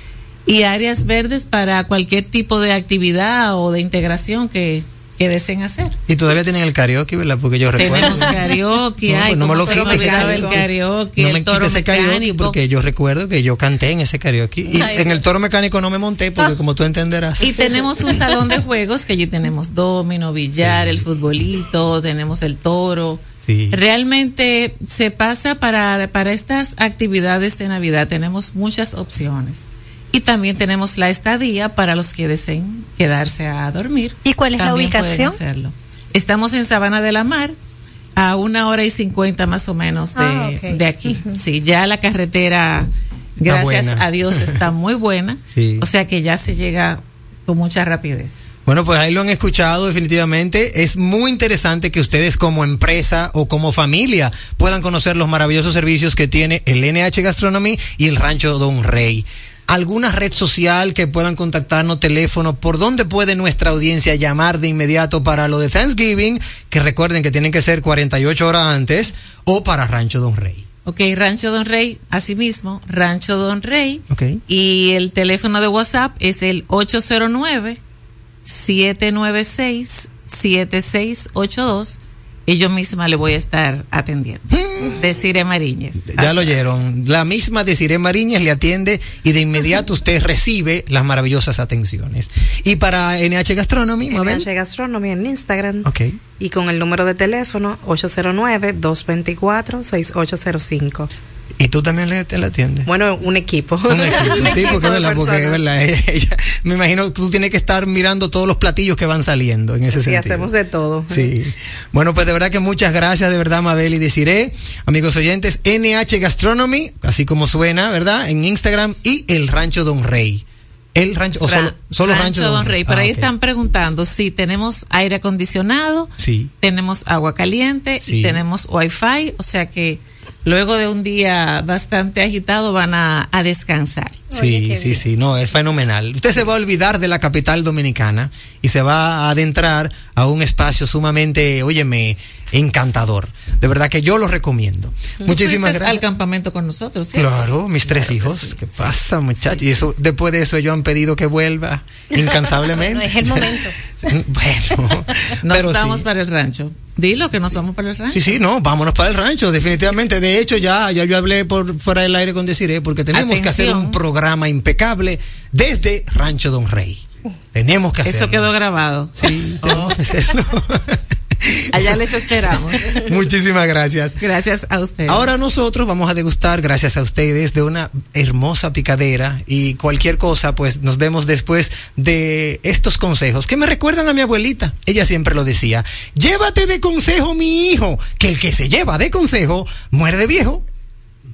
Speaker 15: y áreas verdes para cualquier tipo de actividad o de integración que, que deseen hacer.
Speaker 4: Y todavía tienen el karaoke, ¿verdad? Porque yo recuerdo.
Speaker 15: Tenemos karaoke,
Speaker 4: No,
Speaker 15: ay,
Speaker 4: pues no me lo quites,
Speaker 15: el
Speaker 4: karaoke. No
Speaker 15: el
Speaker 4: me
Speaker 15: toro
Speaker 4: ese karaoke porque yo recuerdo que yo canté en ese karaoke. Y
Speaker 15: Ay,
Speaker 4: en el toro mecánico no me monté porque como tú entenderás.
Speaker 15: Y tenemos un salón de juegos que allí tenemos domino, billar, el futbolito, tenemos el toro.
Speaker 4: Sí.
Speaker 15: Realmente se pasa para, para estas actividades de Navidad, tenemos muchas opciones. Y también tenemos la estadía para los que deseen quedarse a dormir.
Speaker 5: ¿Y cuál es la
Speaker 15: pueden
Speaker 5: ubicación?
Speaker 15: hacerlo. Estamos en Sabana de la Mar, a una hora y cincuenta más o menos de,
Speaker 5: Ah,
Speaker 15: de aquí. Sí, ya la carretera, gracias
Speaker 4: buena.
Speaker 15: a Dios, está muy buena.
Speaker 4: Sí.
Speaker 15: O sea que ya se llega con mucha rapidez.
Speaker 4: Bueno, pues ahí lo han escuchado definitivamente. Es muy interesante que ustedes como empresa o como familia puedan conocer los maravillosos servicios que tiene el NH Gastronomy y el Rancho Don Rey. ¿Alguna red social que puedan contactarnos, teléfono? ¿Por dónde puede nuestra audiencia llamar de inmediato para lo de Thanksgiving? Que recuerden que tienen que ser 48 horas antes o para Rancho Don Rey.
Speaker 15: Ok, Rancho Don Rey, asimismo, Rancho Don Rey.
Speaker 4: Ok.
Speaker 15: Y el teléfono de WhatsApp es el 809-796-7682. Y yo misma le voy a estar atendiendo. De Cire Mariñez.
Speaker 4: Ya lo oyeron. La misma de Siré Mariñez le atiende y de inmediato usted recibe las maravillosas atenciones. Y para NH Gastronomy, Mabel.
Speaker 14: NH Gastronomy en Instagram.
Speaker 4: Ok.
Speaker 14: Y con el número de teléfono 809-224-6805.
Speaker 4: ¿Y tú también le, te la atiendes?
Speaker 14: Bueno, un equipo.
Speaker 4: Un equipo, sí, porque, es verdad, porque es verdad, ella- me imagino que tú tienes que estar mirando todos los platillos que van saliendo en ese
Speaker 14: Sí,
Speaker 4: sentido.
Speaker 14: hacemos de todo.
Speaker 4: Sí. Bueno, pues de verdad que muchas gracias, de verdad, Mabel y Desiree. Amigos oyentes, NH Gastronomy, así como suena, ¿verdad? En Instagram y El Rancho Don Rey. El rancho, o solo,
Speaker 15: Ra-
Speaker 4: solo Rancho,
Speaker 15: Don Rey. Por
Speaker 4: Ah,
Speaker 15: ahí
Speaker 4: ok.
Speaker 15: están preguntando si tenemos aire acondicionado,
Speaker 4: Sí.
Speaker 15: tenemos agua caliente
Speaker 4: Sí.
Speaker 15: y tenemos wifi, o sea que luego de un día bastante agitado van a, descansar.
Speaker 4: Sí, sí, sí, no, es fenomenal. Usted se va a olvidar de la capital dominicana y se va a adentrar a un espacio sumamente, óyeme, encantador. De verdad que yo lo recomiendo. Muchísimas gracias.
Speaker 15: al campamento con nosotros.
Speaker 4: Claro, mis tres hijos. ¿Qué pasa, muchachos? y eso, después de eso, ellos han pedido que vuelva incansablemente.
Speaker 5: No es el momento.
Speaker 4: bueno,
Speaker 15: Nos
Speaker 4: pero
Speaker 15: vamos para el rancho. Dilo que nos vamos para el rancho.
Speaker 4: Sí, sí, no, vámonos para el rancho, definitivamente. De hecho, ya, ya yo hablé por fuera del aire con Desiree, porque tenemos que hacer un programa impecable desde Rancho Don Rey. Tenemos que hacerlo.
Speaker 15: Eso quedó grabado.
Speaker 4: Sí, tenemos que hacerlo.
Speaker 15: Allá les esperamos.
Speaker 4: Muchísimas gracias.
Speaker 15: Gracias a ustedes.
Speaker 4: Ahora nosotros vamos a degustar, gracias a ustedes, de una hermosa picadera y cualquier cosa, pues nos vemos después de estos consejos que me recuerdan a mi abuelita. Ella siempre lo decía, llévate de consejo mi hijo, que el que se lleva de consejo muere de viejo.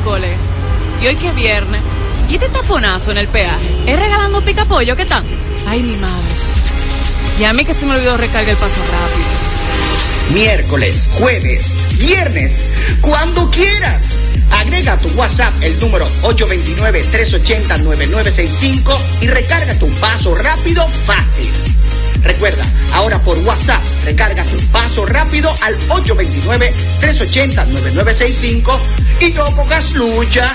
Speaker 16: Miércoles. Y hoy que es viernes. ¿Y este taponazo en el peaje? ¿Es regalando pica pollo? ¿Qué tal? Ay, mi madre. Y a mí que se me olvidó recargar el paso rápido.
Speaker 17: miércoles, jueves, viernes, cuando quieras. Agrega a tu WhatsApp el número 829-380-9965 y recarga tu paso rápido fácil. Recuerda, ahora por WhatsApp, recarga tu paso rápido al 829-380-9965 y no pongas lucha.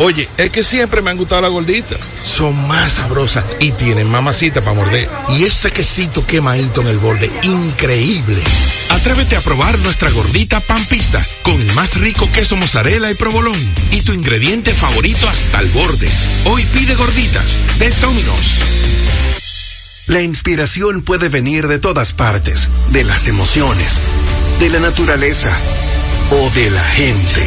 Speaker 18: Oye, es que siempre me han gustado las gorditas. Son más sabrosas y tienen mamacita para morder. Y ese quesito quemadito en el borde, increíble.
Speaker 19: Atrévete a probar nuestra gordita pan pizza con el más rico queso mozzarella y provolón y tu ingrediente favorito hasta el borde. Hoy pide gorditas de Domino's.
Speaker 8: La inspiración puede venir de todas partes, de las emociones, de la naturaleza o de la gente.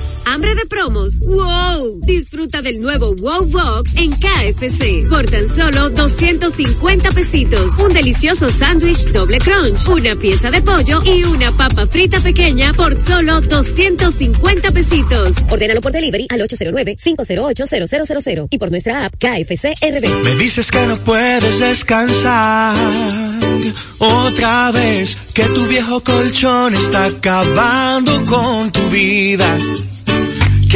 Speaker 9: ¿Hambre de promos? ¡Wow! Disfruta del nuevo Wow Box en KFC por tan solo 250 pesitos. Un delicioso sándwich doble crunch, una pieza de pollo y una papa frita pequeña por solo 250 pesitos.
Speaker 20: Ordénalo por delivery al 809-508-0000 y por nuestra app KFC RD.
Speaker 21: Me dices que no puedes descansar otra vez, que tu viejo colchón está acabando con tu vida,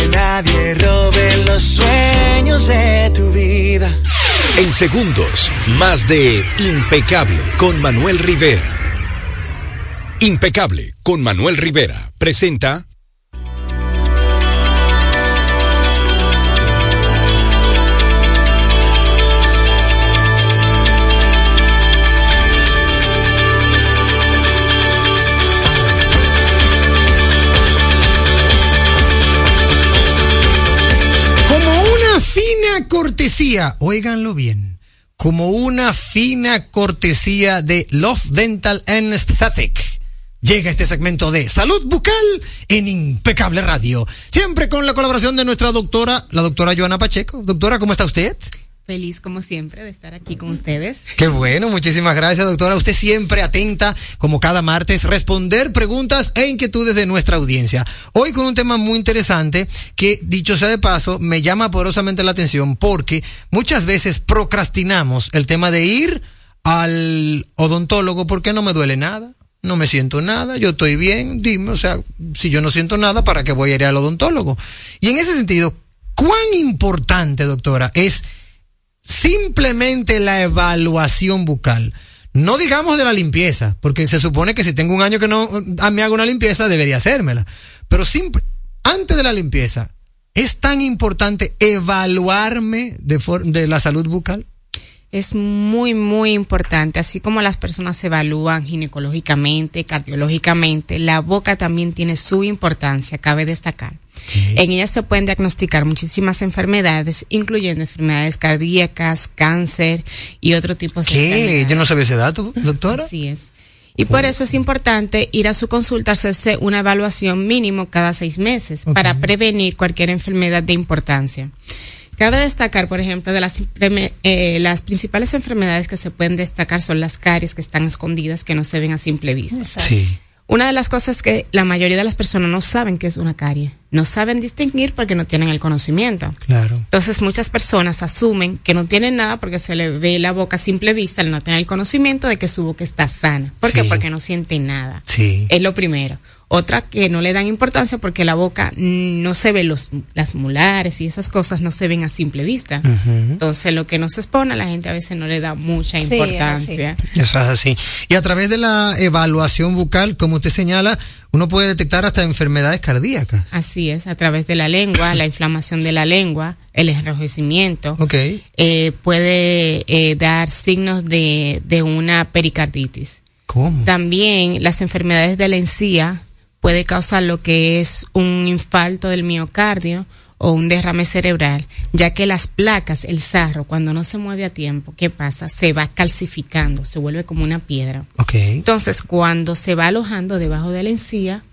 Speaker 21: que nadie robe los sueños de tu vida.
Speaker 22: En segundos, más de Impecable con Manuel Rivera. Impecable con Manuel Rivera presenta
Speaker 4: cortesía, óiganlo bien, como una fina cortesía de Love Dental Anesthetic. Llega este segmento de salud bucal en Impecable Radio. Siempre con la colaboración de nuestra doctora, la doctora Joana Pacheco. Doctora, ¿cómo está usted?
Speaker 23: Feliz como siempre de estar aquí con ustedes.
Speaker 4: Qué bueno, muchísimas gracias, doctora. Usted siempre atenta, como cada martes, responder preguntas e inquietudes de nuestra audiencia. Hoy con un tema muy interesante que, dicho sea de paso, me llama poderosamente la atención porque muchas veces procrastinamos el tema de ir al odontólogo porque no me duele nada. No me siento nada, yo estoy bien, dime, o sea, si yo no siento nada, ¿para qué voy a ir al odontólogo? Y en ese sentido, ¿cuán importante, doctora, es simplemente la evaluación bucal. No digamos de la limpieza, porque se supone que si tengo un año que no ah, me hago una limpieza, debería hacérmela. Pero simple, antes de la limpieza, ¿es tan importante evaluarme de, de la salud bucal?
Speaker 23: Es muy, muy importante. Así como las personas se evalúan ginecológicamente, cardiológicamente, la boca también tiene su importancia, cabe destacar. En ella se pueden diagnosticar muchísimas enfermedades, incluyendo enfermedades cardíacas, cáncer y otro tipo de
Speaker 4: ¿Qué?
Speaker 23: enfermedades.
Speaker 4: Yo no sabía ese dato, doctora.
Speaker 23: Así es. Y por eso es importante ir a su consulta, hacerse una evaluación mínimo cada seis meses para prevenir cualquier enfermedad de importancia. Cabe destacar, por ejemplo, de las, eh, las principales enfermedades que se pueden destacar son las caries que están escondidas, que no se ven a simple vista.
Speaker 4: Sí.
Speaker 23: Una de las cosas que la mayoría de las personas no saben que es una carie, no saben distinguir porque no tienen el conocimiento.
Speaker 4: Claro.
Speaker 23: Entonces muchas personas asumen que no tienen nada porque se le ve la boca a simple vista al no tener el conocimiento de que su boca está sana. ¿Por qué?
Speaker 4: Sí.
Speaker 23: Porque no siente nada.
Speaker 4: Sí.
Speaker 23: Es lo primero. Otra que no le dan importancia porque la boca no se ve los, las molares y esas cosas no se ven a simple vista. Entonces lo que nos expone a la gente a veces no le da mucha
Speaker 5: Sí,
Speaker 23: importancia.
Speaker 4: Eso es así. Y a través de la evaluación bucal, como usted señala, uno puede detectar hasta enfermedades cardíacas.
Speaker 23: Así es, a través de la lengua, la inflamación de la lengua, el enrojecimiento.
Speaker 4: Ok.
Speaker 23: eh, puede eh, dar signos de, de una pericarditis.
Speaker 4: ¿Cómo?
Speaker 23: También las enfermedades de la encía puede causar lo que es un infarto del miocardio o un derrame cerebral, ya que las placas, el sarro, cuando no se mueve a tiempo, ¿qué pasa? Se va calcificando, se vuelve como una piedra.
Speaker 4: Ok.
Speaker 23: Entonces, cuando se va alojando debajo de la encía,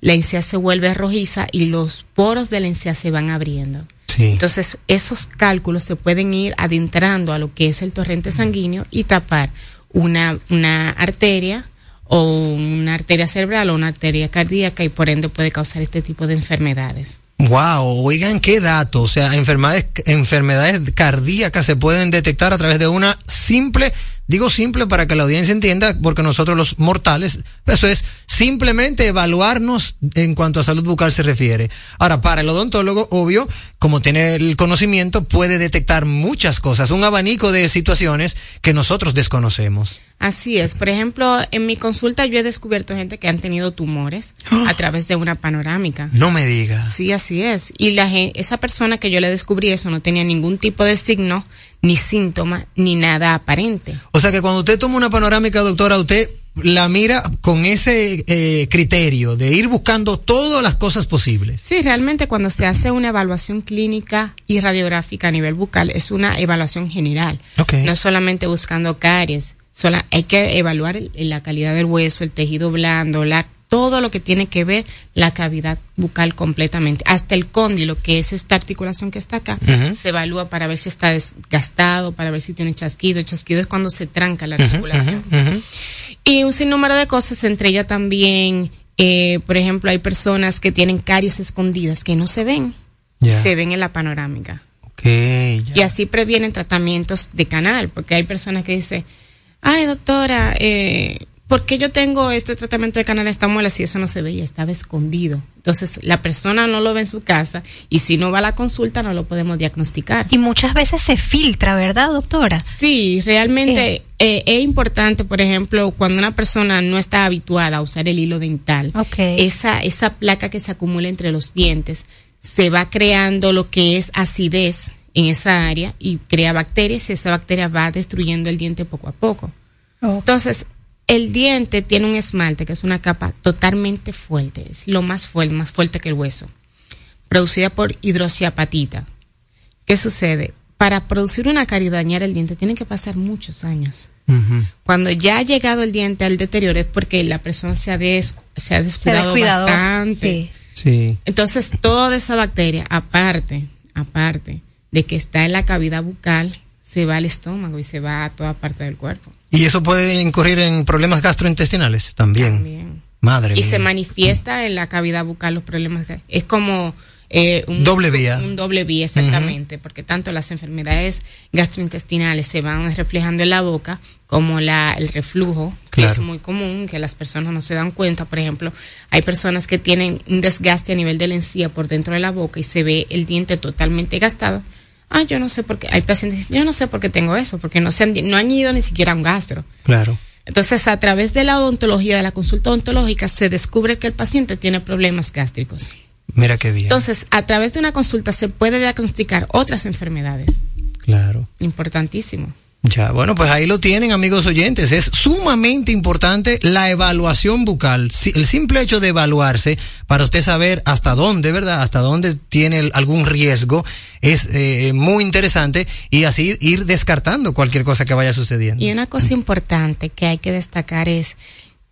Speaker 23: la encía se vuelve rojiza y los poros de la encía se van abriendo.
Speaker 4: Sí.
Speaker 23: Entonces, esos cálculos se pueden ir adentrando a lo que es el torrente sanguíneo y tapar una, una arteria o una arteria cerebral o una arteria cardíaca y por ende puede causar este tipo de enfermedades.
Speaker 4: Wow, oigan qué dato, o sea, enfermedades, enfermedades cardíacas se pueden detectar a través de una simple, digo simple para que la audiencia entienda, porque nosotros los mortales, eso es simplemente evaluarnos en cuanto a salud bucal se refiere. Ahora, para el odontólogo, obvio, como tiene el conocimiento, puede detectar muchas cosas, un abanico de situaciones que nosotros desconocemos.
Speaker 23: Así es. Por ejemplo, en mi consulta yo he descubierto gente que han tenido tumores a través de una panorámica.
Speaker 4: No me diga.
Speaker 23: Sí, así es. Y la, esa persona que yo le descubrí eso no tenía ningún tipo de signo, ni síntoma, ni nada aparente.
Speaker 4: O sea que cuando usted toma una panorámica, doctora, usted la mira con ese eh, criterio de ir buscando todas las cosas posibles.
Speaker 23: Sí, realmente cuando se hace una evaluación clínica y radiográfica a nivel bucal es una evaluación general. No solamente buscando caries, sola, hay que evaluar la calidad del hueso, el tejido blando, la, todo lo que tiene que ver la cavidad bucal completamente. Hasta el cóndilo, que es esta articulación que está acá, se evalúa para ver si está desgastado, para ver si tiene chasquido. El chasquido es cuando se tranca la articulación. Y un sinnúmero de cosas, entre ellas también, eh, por ejemplo, hay personas que tienen caries escondidas que no se ven,
Speaker 4: Ya.
Speaker 23: se ven en la panorámica.
Speaker 4: Ok, ya.
Speaker 23: Y así previenen tratamientos de canal, porque hay personas que dicen, ay doctora, eh, ¿por qué yo tengo este tratamiento de canal de esta muela si eso no se veía? Estaba escondido. Entonces, la persona no lo ve en su casa y si no va a la consulta no lo podemos diagnosticar.
Speaker 5: Y muchas veces se filtra, ¿verdad, doctora?
Speaker 23: Sí, realmente eh, es importante, por ejemplo, cuando una persona no está habituada a usar el hilo dental, esa, esa placa que se acumula entre los dientes se va creando lo que es acidez en esa área y crea bacterias y esa bacteria va destruyendo el diente poco a poco. Entonces, el diente tiene un esmalte que es una capa totalmente fuerte, es lo más fuerte, más fuerte que el hueso, producida por hidroxiapatita. ¿Qué sucede? Para producir una carie y dañar el diente tienen que pasar muchos años. Cuando ya ha llegado el diente al deterioro es porque la persona se ha, des- se ha descuidado,
Speaker 5: descuidado,
Speaker 23: bastante.
Speaker 4: Sí.
Speaker 23: Entonces, toda esa bacteria, aparte, aparte de que está en la cavidad bucal, se va al estómago y se va a toda parte del cuerpo.
Speaker 4: Y eso puede incurrir en problemas gastrointestinales también. Madre
Speaker 23: y
Speaker 4: mía.
Speaker 23: se manifiesta en la cavidad bucal los problemas. de- es como eh, un
Speaker 4: Doble vía.
Speaker 23: Un doble vía, exactamente, porque tanto las enfermedades gastrointestinales se van reflejando en la boca como la, el reflujo, que
Speaker 4: Claro.
Speaker 23: es muy común, que las personas no se dan cuenta. Por ejemplo, hay personas que tienen un desgaste a nivel de la encía por dentro de la boca y se ve el diente totalmente gastado. Ah, yo no sé por qué. Hay pacientes que dicen, yo no sé por qué tengo eso, porque no, se han, no han ido ni siquiera a un gastro.
Speaker 4: Claro.
Speaker 23: Entonces, a través de la odontología, de la consulta odontológica, se descubre que el paciente tiene problemas gástricos.
Speaker 4: Mira qué bien.
Speaker 23: Entonces, a través de una consulta se puede diagnosticar otras enfermedades.
Speaker 4: Claro.
Speaker 23: Importantísimo.
Speaker 4: Ya, bueno, pues ahí lo tienen, amigos oyentes. Es sumamente importante la evaluación bucal. El simple hecho de evaluarse para usted saber hasta dónde, ¿verdad? Hasta dónde tiene algún riesgo es eh, muy interesante y así ir descartando cualquier cosa que vaya sucediendo.
Speaker 23: Y una cosa importante que hay que destacar es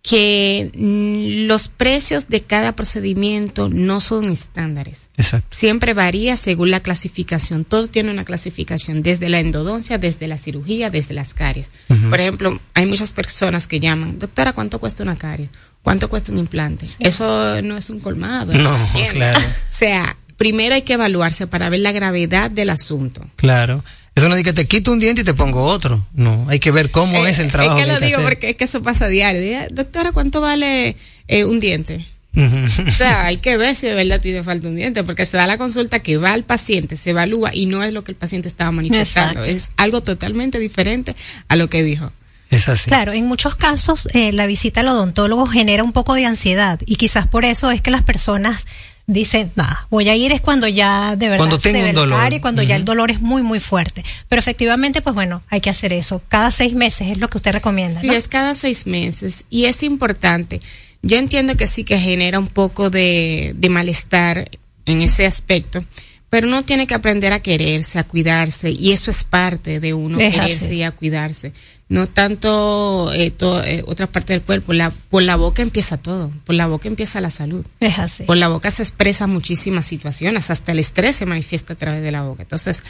Speaker 23: que mm, los precios de cada procedimiento no son estándares.
Speaker 4: Exacto.
Speaker 23: Siempre varía según la clasificación. Todo tiene una clasificación, desde la endodoncia, desde la cirugía, desde las caries. Por ejemplo, hay muchas personas que llaman, doctora, ¿cuánto cuesta una carie? ¿Cuánto cuesta un implante? Eso no es un colmado.
Speaker 4: No, claro.
Speaker 23: O sea, primero hay que evaluarse para ver la gravedad del asunto.
Speaker 4: Claro. Eso no dice que te quito un diente y te pongo otro. No, hay que ver cómo es el trabajo.
Speaker 23: Eh, es que lo
Speaker 4: que
Speaker 23: digo
Speaker 4: hacer.
Speaker 23: porque es que eso pasa a diario. Doctora, ¿cuánto vale eh, un diente? O sea, hay que ver si de verdad tiene falta un diente, porque se da la consulta que va al paciente, se evalúa y no es lo que el paciente estaba manifestando.
Speaker 5: Exacto.
Speaker 23: Es algo totalmente diferente a lo que dijo.
Speaker 4: Es así.
Speaker 5: Claro, en muchos casos eh, la visita al odontólogo genera un poco de ansiedad y quizás por eso es que las personas dicen, nada, voy a ir es cuando ya de verdad
Speaker 4: Cuando
Speaker 5: se
Speaker 4: tengo
Speaker 5: ve
Speaker 4: un
Speaker 5: el
Speaker 4: dolor.
Speaker 5: carie, cuando ya el dolor es muy muy fuerte. Pero efectivamente, pues bueno, hay que hacer eso. Cada seis meses es lo que usted recomienda.
Speaker 23: Sí,
Speaker 5: ¿no?
Speaker 23: es cada seis meses y es importante. Yo entiendo que sí que genera un poco de, de malestar en ese aspecto, pero uno tiene que aprender a quererse, a cuidarse y eso es parte de uno
Speaker 5: Es
Speaker 23: quererse
Speaker 5: así.
Speaker 23: y a cuidarse. No tanto eh, to- eh, otra parte del cuerpo, la, por la boca empieza todo, por la boca empieza la salud.
Speaker 5: Es así.
Speaker 23: Por la boca se expresan muchísimas situaciones, hasta el estrés se manifiesta a través de la boca. Entonces,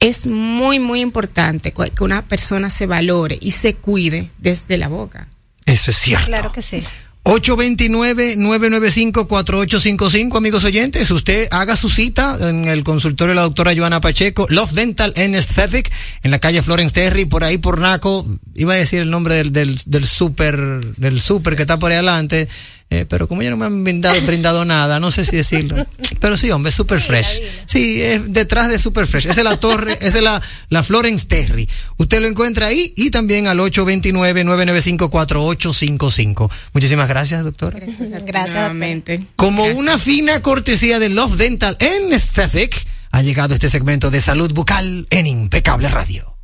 Speaker 23: es muy, muy importante que una persona se valore y se cuide desde la boca.
Speaker 4: Eso es cierto.
Speaker 5: Claro que sí.
Speaker 4: 829-995-4855, amigos oyentes. Usted haga su cita en el consultorio de la doctora Joana Pacheco, Love Dental and Aesthetic, en la calle Florence Terry, por ahí por Naco. Iba a decir el nombre del, del, del super, del super que está por ahí adelante. Eh, pero como ya no me han brindado, brindado nada, no sé si decirlo. Pero sí, hombre, Super Fresh. Sí, es detrás de Super Fresh. Esa es la torre, esa es la, la Florence Terry. Usted lo encuentra ahí y también al 829-995-4855. Muchísimas gracias, doctora.
Speaker 23: Gracias nuevamente.
Speaker 4: Como una fina cortesía de Love Dental en Aesthetic, ha llegado este segmento de salud bucal en Impecable Radio.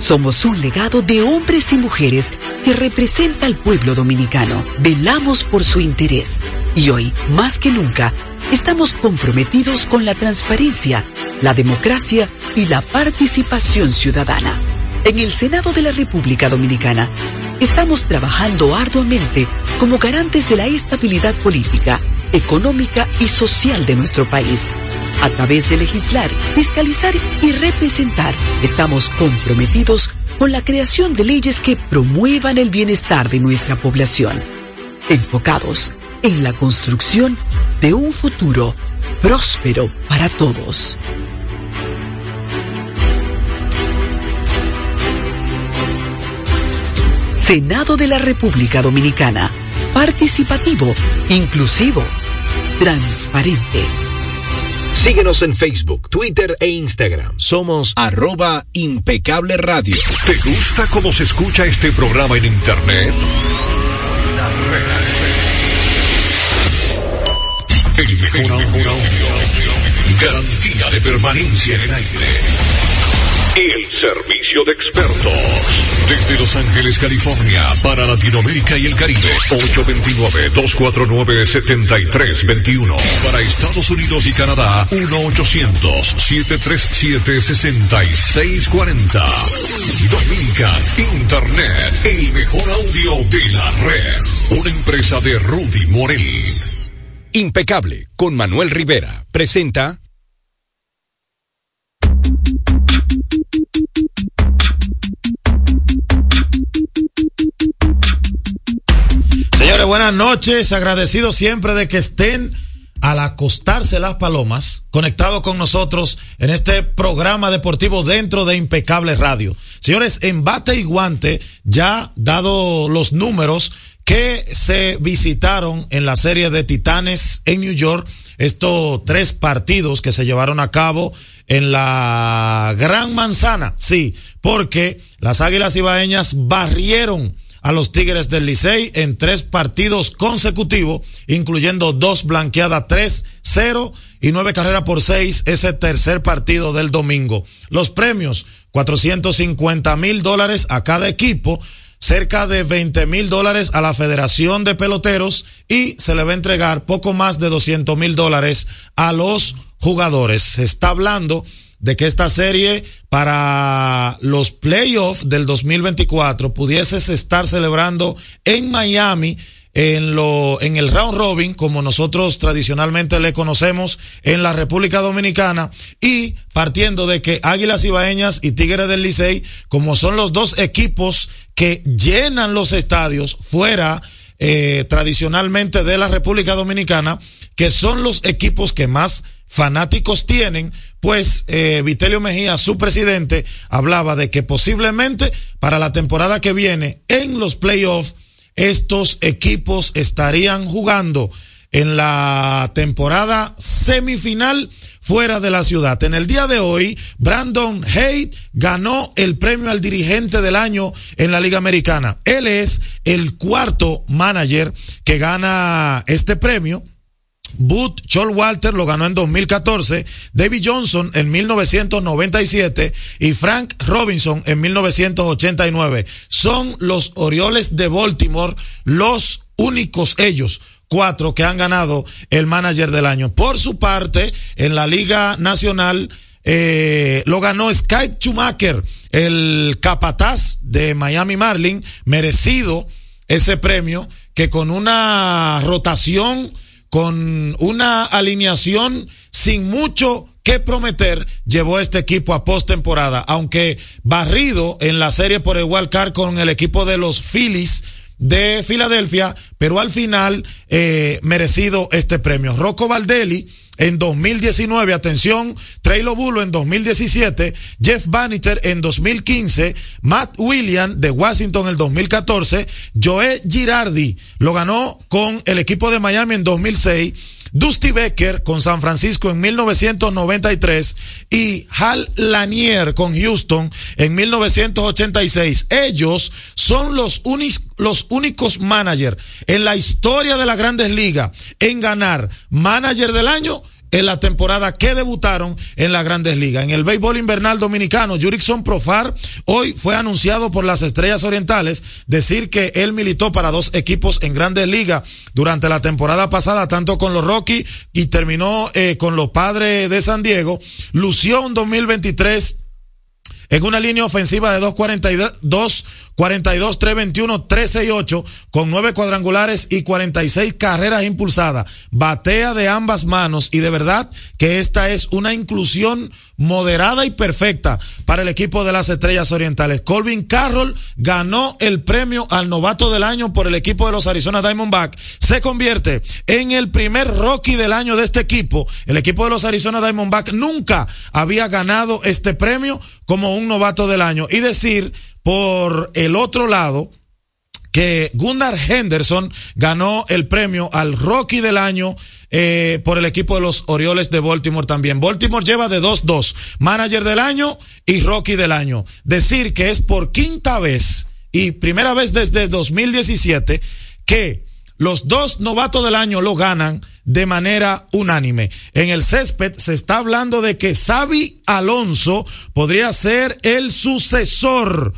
Speaker 10: Somos un legado de hombres y mujeres que representa al pueblo dominicano. Velamos por su interés y hoy, más que nunca, estamos comprometidos con la transparencia, la democracia y la participación ciudadana. En el Senado de la República Dominicana, estamos trabajando arduamente como garantes de la estabilidad política, económica y social de nuestro país. A través de legislar, fiscalizar y representar, estamos comprometidos con la creación de leyes que promuevan el bienestar de nuestra población, enfocados en la construcción de un futuro próspero para todos. Senado de la República Dominicana. Participativo, inclusivo, transparente.
Speaker 22: Síguenos en Facebook, Twitter e Instagram. Somos arroba impecable radio.
Speaker 8: ¿Te gusta cómo se escucha este programa en Internet? El mejor audio. Garantía de permanencia en el aire. El servicio de expertos. Desde Los Ángeles, California, para Latinoamérica y el Caribe. 829-249-7321. Para Estados Unidos y Canadá, 1-800-737-6640. Dominican Internet, el mejor audio de la red. Una empresa de Rudy Morel.
Speaker 22: Impecable, con Manuel Rivera. Presenta
Speaker 24: Buenas noches. Agradecido siempre de que estén al acostarse las palomas, conectados con nosotros en este programa deportivo dentro de Impecable Radio. Señores, en bate y guante, ya dado los números que se visitaron en la serie de Titanes en New York, estos tres partidos que se llevaron a cabo en la Gran Manzana, sí, porque las Águilas Ibaeñas barrieron a los Tigres del Licey en tres partidos consecutivos, incluyendo dos blanqueadas 3-0 y nueve carreras por seis ese tercer partido del domingo. Los premios, 450 mil dólares a cada equipo, cerca de 20 mil dólares a la Federación de Peloteros y se le va a entregar poco más de 200 mil dólares a los jugadores. Se está hablando de que esta serie para los playoffs del 2024 pudieses estar celebrando en Miami en lo en el round robin como nosotros tradicionalmente le conocemos en la República Dominicana y partiendo de que Águilas Ibaeñas y Tigres del Licey como son los dos equipos que llenan los estadios fuera eh, tradicionalmente de la República Dominicana que son los equipos que más fanáticos tienen, pues eh, Vitelio Mejía, su presidente, hablaba de que posiblemente para la temporada que viene en los playoffs estos equipos estarían jugando en la temporada semifinal fuera de la ciudad. En el día de hoy, Brandon Haidt ganó el premio al dirigente del año en la Liga Americana. Él es el cuarto manager que gana este premio. Booth Walter lo ganó en 2014, David Johnson en 1997 y Frank Robinson en 1989. Son los Orioles de Baltimore los únicos ellos cuatro que han ganado el manager del año. Por su parte, en la Liga Nacional eh, lo ganó Skype Schumacher, el capataz de Miami Marlin, merecido ese premio que con una rotación con una alineación sin mucho que prometer, llevó este equipo a postemporada, aunque barrido en la serie por el wild card con el equipo de los Phillies de Filadelfia, pero al final eh, merecido este premio. Rocco Valdelli en 2019, atención, Trey Bulo en 2017, Jeff Bannister en 2015, Matt William de Washington en el 2014, Joe Girardi lo ganó con el equipo de Miami en 2006, Dusty Becker con San Francisco en 1993 y Hal Lanier con Houston en 1986. Ellos son los, los únicos managers en la historia de la grandes ligas en ganar manager del año en la temporada que debutaron en las grandes ligas. En el béisbol invernal dominicano, Jurickson Profar hoy fue anunciado por las Estrellas Orientales decir que él militó para dos equipos en grandes ligas durante la temporada pasada, tanto con los Rockies y terminó eh, con los Padres de San Diego. Lució un 2023 en una línea ofensiva de 242, 42, 321, 368, con nueve cuadrangulares y 46 carreras impulsadas. Batea de ambas manos y de verdad que esta es una inclusión moderada y perfecta para el equipo de las Estrellas Orientales. Colvin Carroll ganó el premio al novato del año por el equipo de los Arizona Diamondbacks. Se convierte en el primer rookie del año de este equipo. El equipo de los Arizona Diamondbacks nunca había ganado este premio como un novato del año. Y decir, por el otro lado, que Gunnar Henderson ganó el premio al Rocky del año eh, por el equipo de los Orioles de Baltimore también. Baltimore lleva de 2-2, manager del año y Rocky del año. Decir que es por quinta vez y primera vez desde 2017 que los dos novatos del año lo ganan de manera unánime. En el césped se está hablando de que Xavi Alonso podría ser el sucesor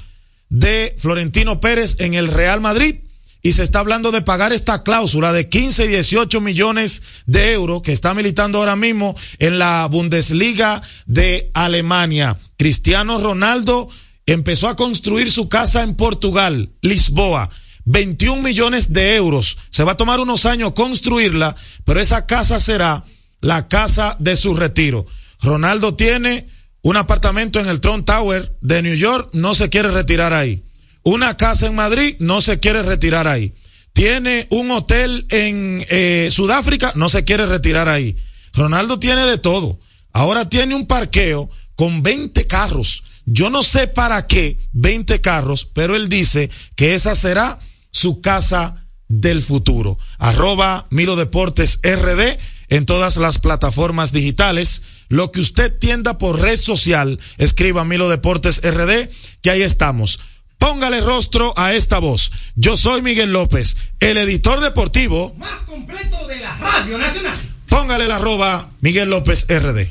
Speaker 24: de Florentino Pérez en el Real Madrid y se está hablando de pagar esta cláusula de 15 y 18 millones de euros que está militando ahora mismo en la Bundesliga de Alemania. Cristiano Ronaldo empezó a construir su casa en Portugal, Lisboa. 21 millones de euros. Se va a tomar unos años construirla, pero esa casa será la casa de su retiro. Ronaldo tiene un apartamento en el Trump Tower de New York, no se quiere retirar ahí una casa en Madrid, no se quiere retirar ahí. Tiene un hotel en eh, Sudáfrica, no se quiere retirar ahí. Ronaldo tiene de todo. Ahora tiene un parqueo con 20 carros. Yo no sé para qué 20 carros, pero él dice que esa será su casa del futuro. Arroba Milo Deportes RD en todas las plataformas digitales. Lo que usted tienda por red social, escriba Milo Deportes RD, que ahí estamos. Póngale rostro a esta voz. Yo soy Miguel López, el editor deportivo
Speaker 4: más completo de la Radio Nacional.
Speaker 24: Póngale la arroba Miguel López RD.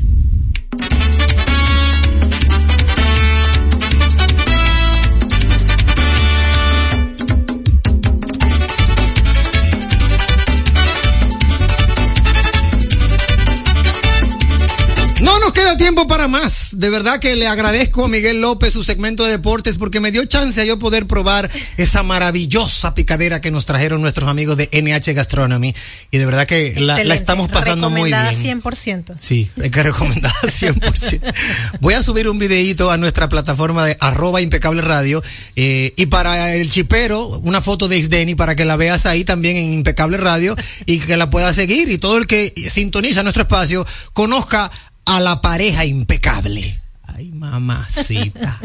Speaker 4: Tiempo para más. De verdad que le agradezco a Miguel López su segmento de deportes porque me dio chance a yo poder probar esa maravillosa picadera que nos trajeron nuestros amigos de NH Gastronomy. Y de verdad que la, la, estamos pasando muy bien.
Speaker 5: Recomendada 100%.
Speaker 4: Sí, hay que recomendar 100%. Voy a subir un videito a nuestra plataforma de arroba impecable radio. Eh, y para el chipero, una foto de Xdeni para que la veas ahí también en impecable radio y que la pueda seguir. Y todo el que sintoniza nuestro espacio conozca a la pareja impecable. Ay, mamacita.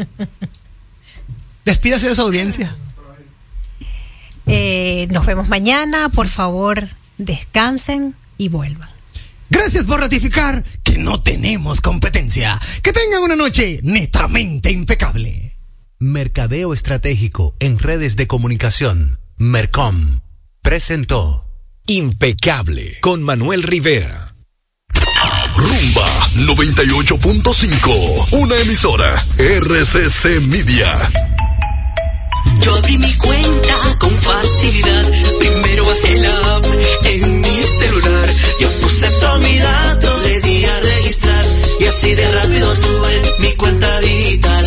Speaker 4: Despídase de su audiencia.
Speaker 5: Eh, nos vemos mañana. Por favor, descansen y vuelvan.
Speaker 4: Gracias por ratificar que no tenemos competencia. Que tengan una noche netamente impecable.
Speaker 25: Mercadeo Estratégico en redes de comunicación. Mercom. Presentó.
Speaker 22: Impecable con Manuel Rivera.
Speaker 26: Rumba 98.5, una emisora RCC Media.
Speaker 27: Yo abrí mi cuenta con facilidad. Primero bajé la app en mi celular. Yo puse todos mis datos, le di a registrar. Y así de rápido tuve mi cuenta digital.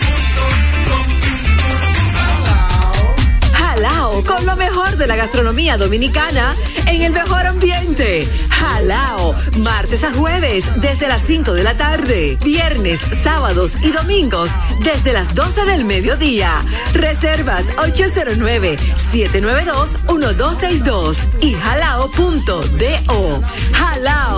Speaker 28: lo mejor de la
Speaker 11: gastronomía dominicana en el mejor ambiente. Jalao, martes a jueves desde las 5 de la tarde, viernes, sábados y domingos desde las 12 del mediodía. Reservas 809-792-1262 y jalao.do.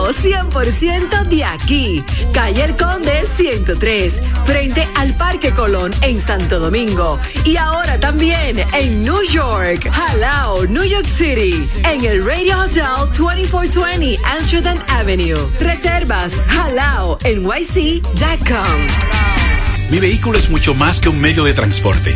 Speaker 11: Jalao 100% de aquí. Calle El Conde 103, frente al Parque Colón en Santo Domingo. Y ahora también en New York. Jalao, New York City. En el Radio Hotel 2420 Amsterdam Avenue. Reservas jalao nyc.com.
Speaker 29: Mi vehículo es mucho más que un medio de transporte.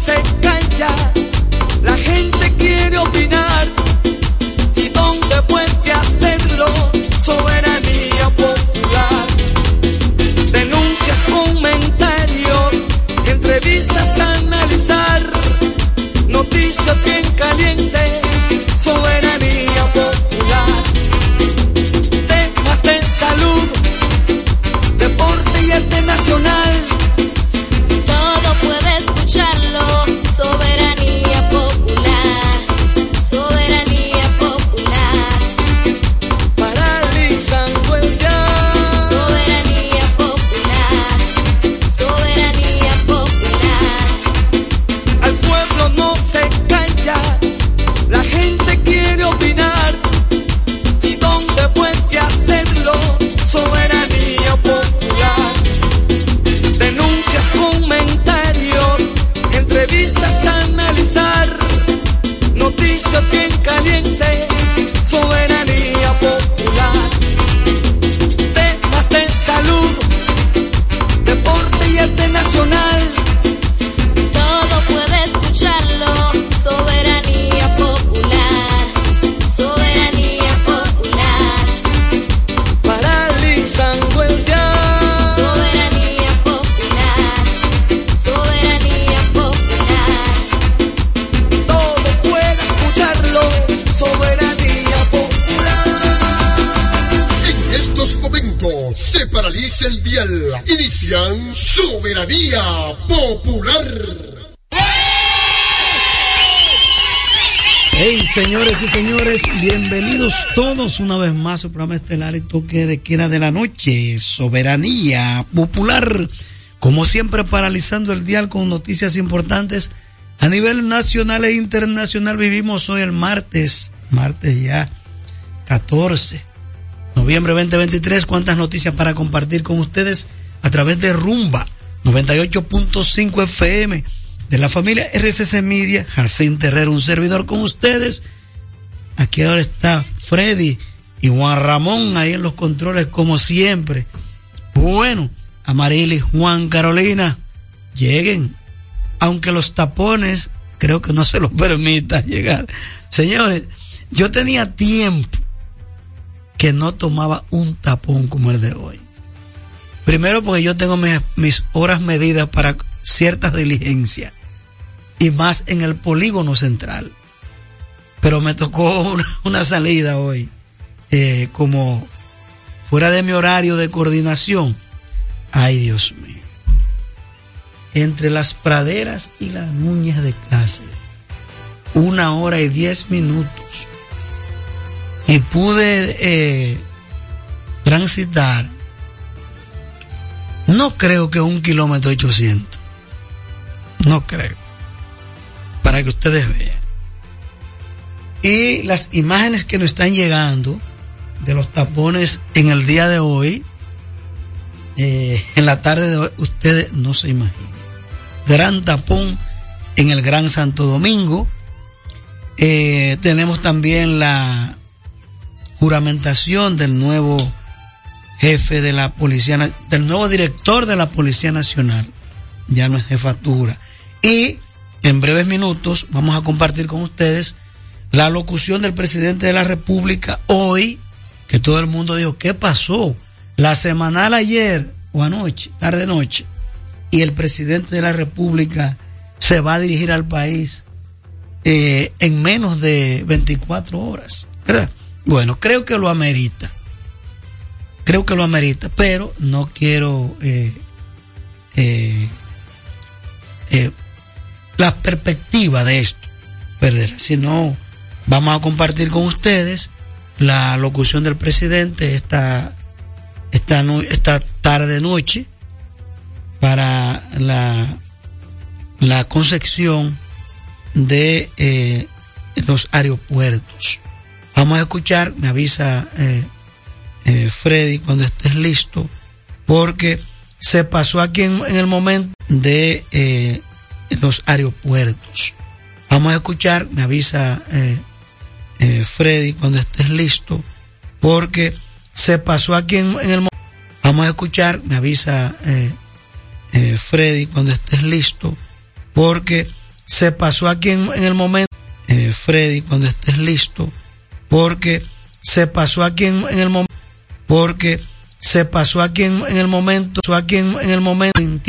Speaker 30: Se calla, la gente quiere opinar.
Speaker 31: Señores y señores, bienvenidos todos una vez más a su programa estelar y toque de queda de la noche, Soberanía Popular. Como siempre, paralizando el dial con noticias importantes a nivel nacional e internacional. Vivimos hoy el martes, martes ya 14, noviembre 2023. ¿Cuántas noticias para compartir con ustedes a través de Rumba 98.5 FM? De la familia RCC Media, Jacinto Herrera, un servidor con ustedes. Aquí ahora está Freddy y Juan Ramón ahí en los controles como siempre. Bueno, Amarili, Juan Carolina, lleguen, aunque los tapones creo que no se los permita llegar. Señores, yo tenía tiempo que no tomaba un tapón como el de hoy. Primero porque yo tengo mis, mis horas medidas para ciertas diligencias y más en el polígono central. Pero me tocó una, salida hoy eh, como fuera de mi horario de coordinación. Ay, Dios mío. Entre las praderas y las nuñas de Cáceres. Una hora y diez minutos. Y pude eh, transitar. No creo que un kilómetro ochocientos. No creo. Para que ustedes vean. Y las imágenes que nos están llegando de los tapones en el día de hoy, eh, en la tarde de hoy, ustedes no se imaginan. Gran tapón en el Gran Santo Domingo. Eh, tenemos también la juramentación del nuevo jefe de la Policía, del nuevo director de la Policía Nacional. Ya no es jefatura. Y en breves minutos vamos a compartir con ustedes la locución del presidente de la República hoy, que todo el mundo dijo, ¿qué pasó? La semanal ayer o anoche, tarde noche, y el presidente de la República se va a dirigir al país eh, en menos de 24 horas, ¿verdad? Bueno, creo que lo amerita. Creo que lo amerita, pero no quiero eh, eh, eh, la perspectiva de esto perderla, sino vamos a compartir con ustedes la locución del presidente esta, esta, no- esta tarde noche para la, la concepción de eh, los aeropuertos. Vamos a escuchar, me avisa eh, eh, Freddy cuando estés listo, porque se pasó aquí en, en el momento de eh, los aeropuertos. Vamos a escuchar, me avisa eh, eh, Freddy cuando estés listo, porque se pasó aquí en, en el. Vamos a escuchar, me avisa eh, eh, Freddy cuando estés listo, porque se pasó aquí en, en el momento. Freddy cuando estés listo, porque se pasó aquí en, en el momento. Porque se pasó aquí en, en el momento. Pasó aquí en el momento.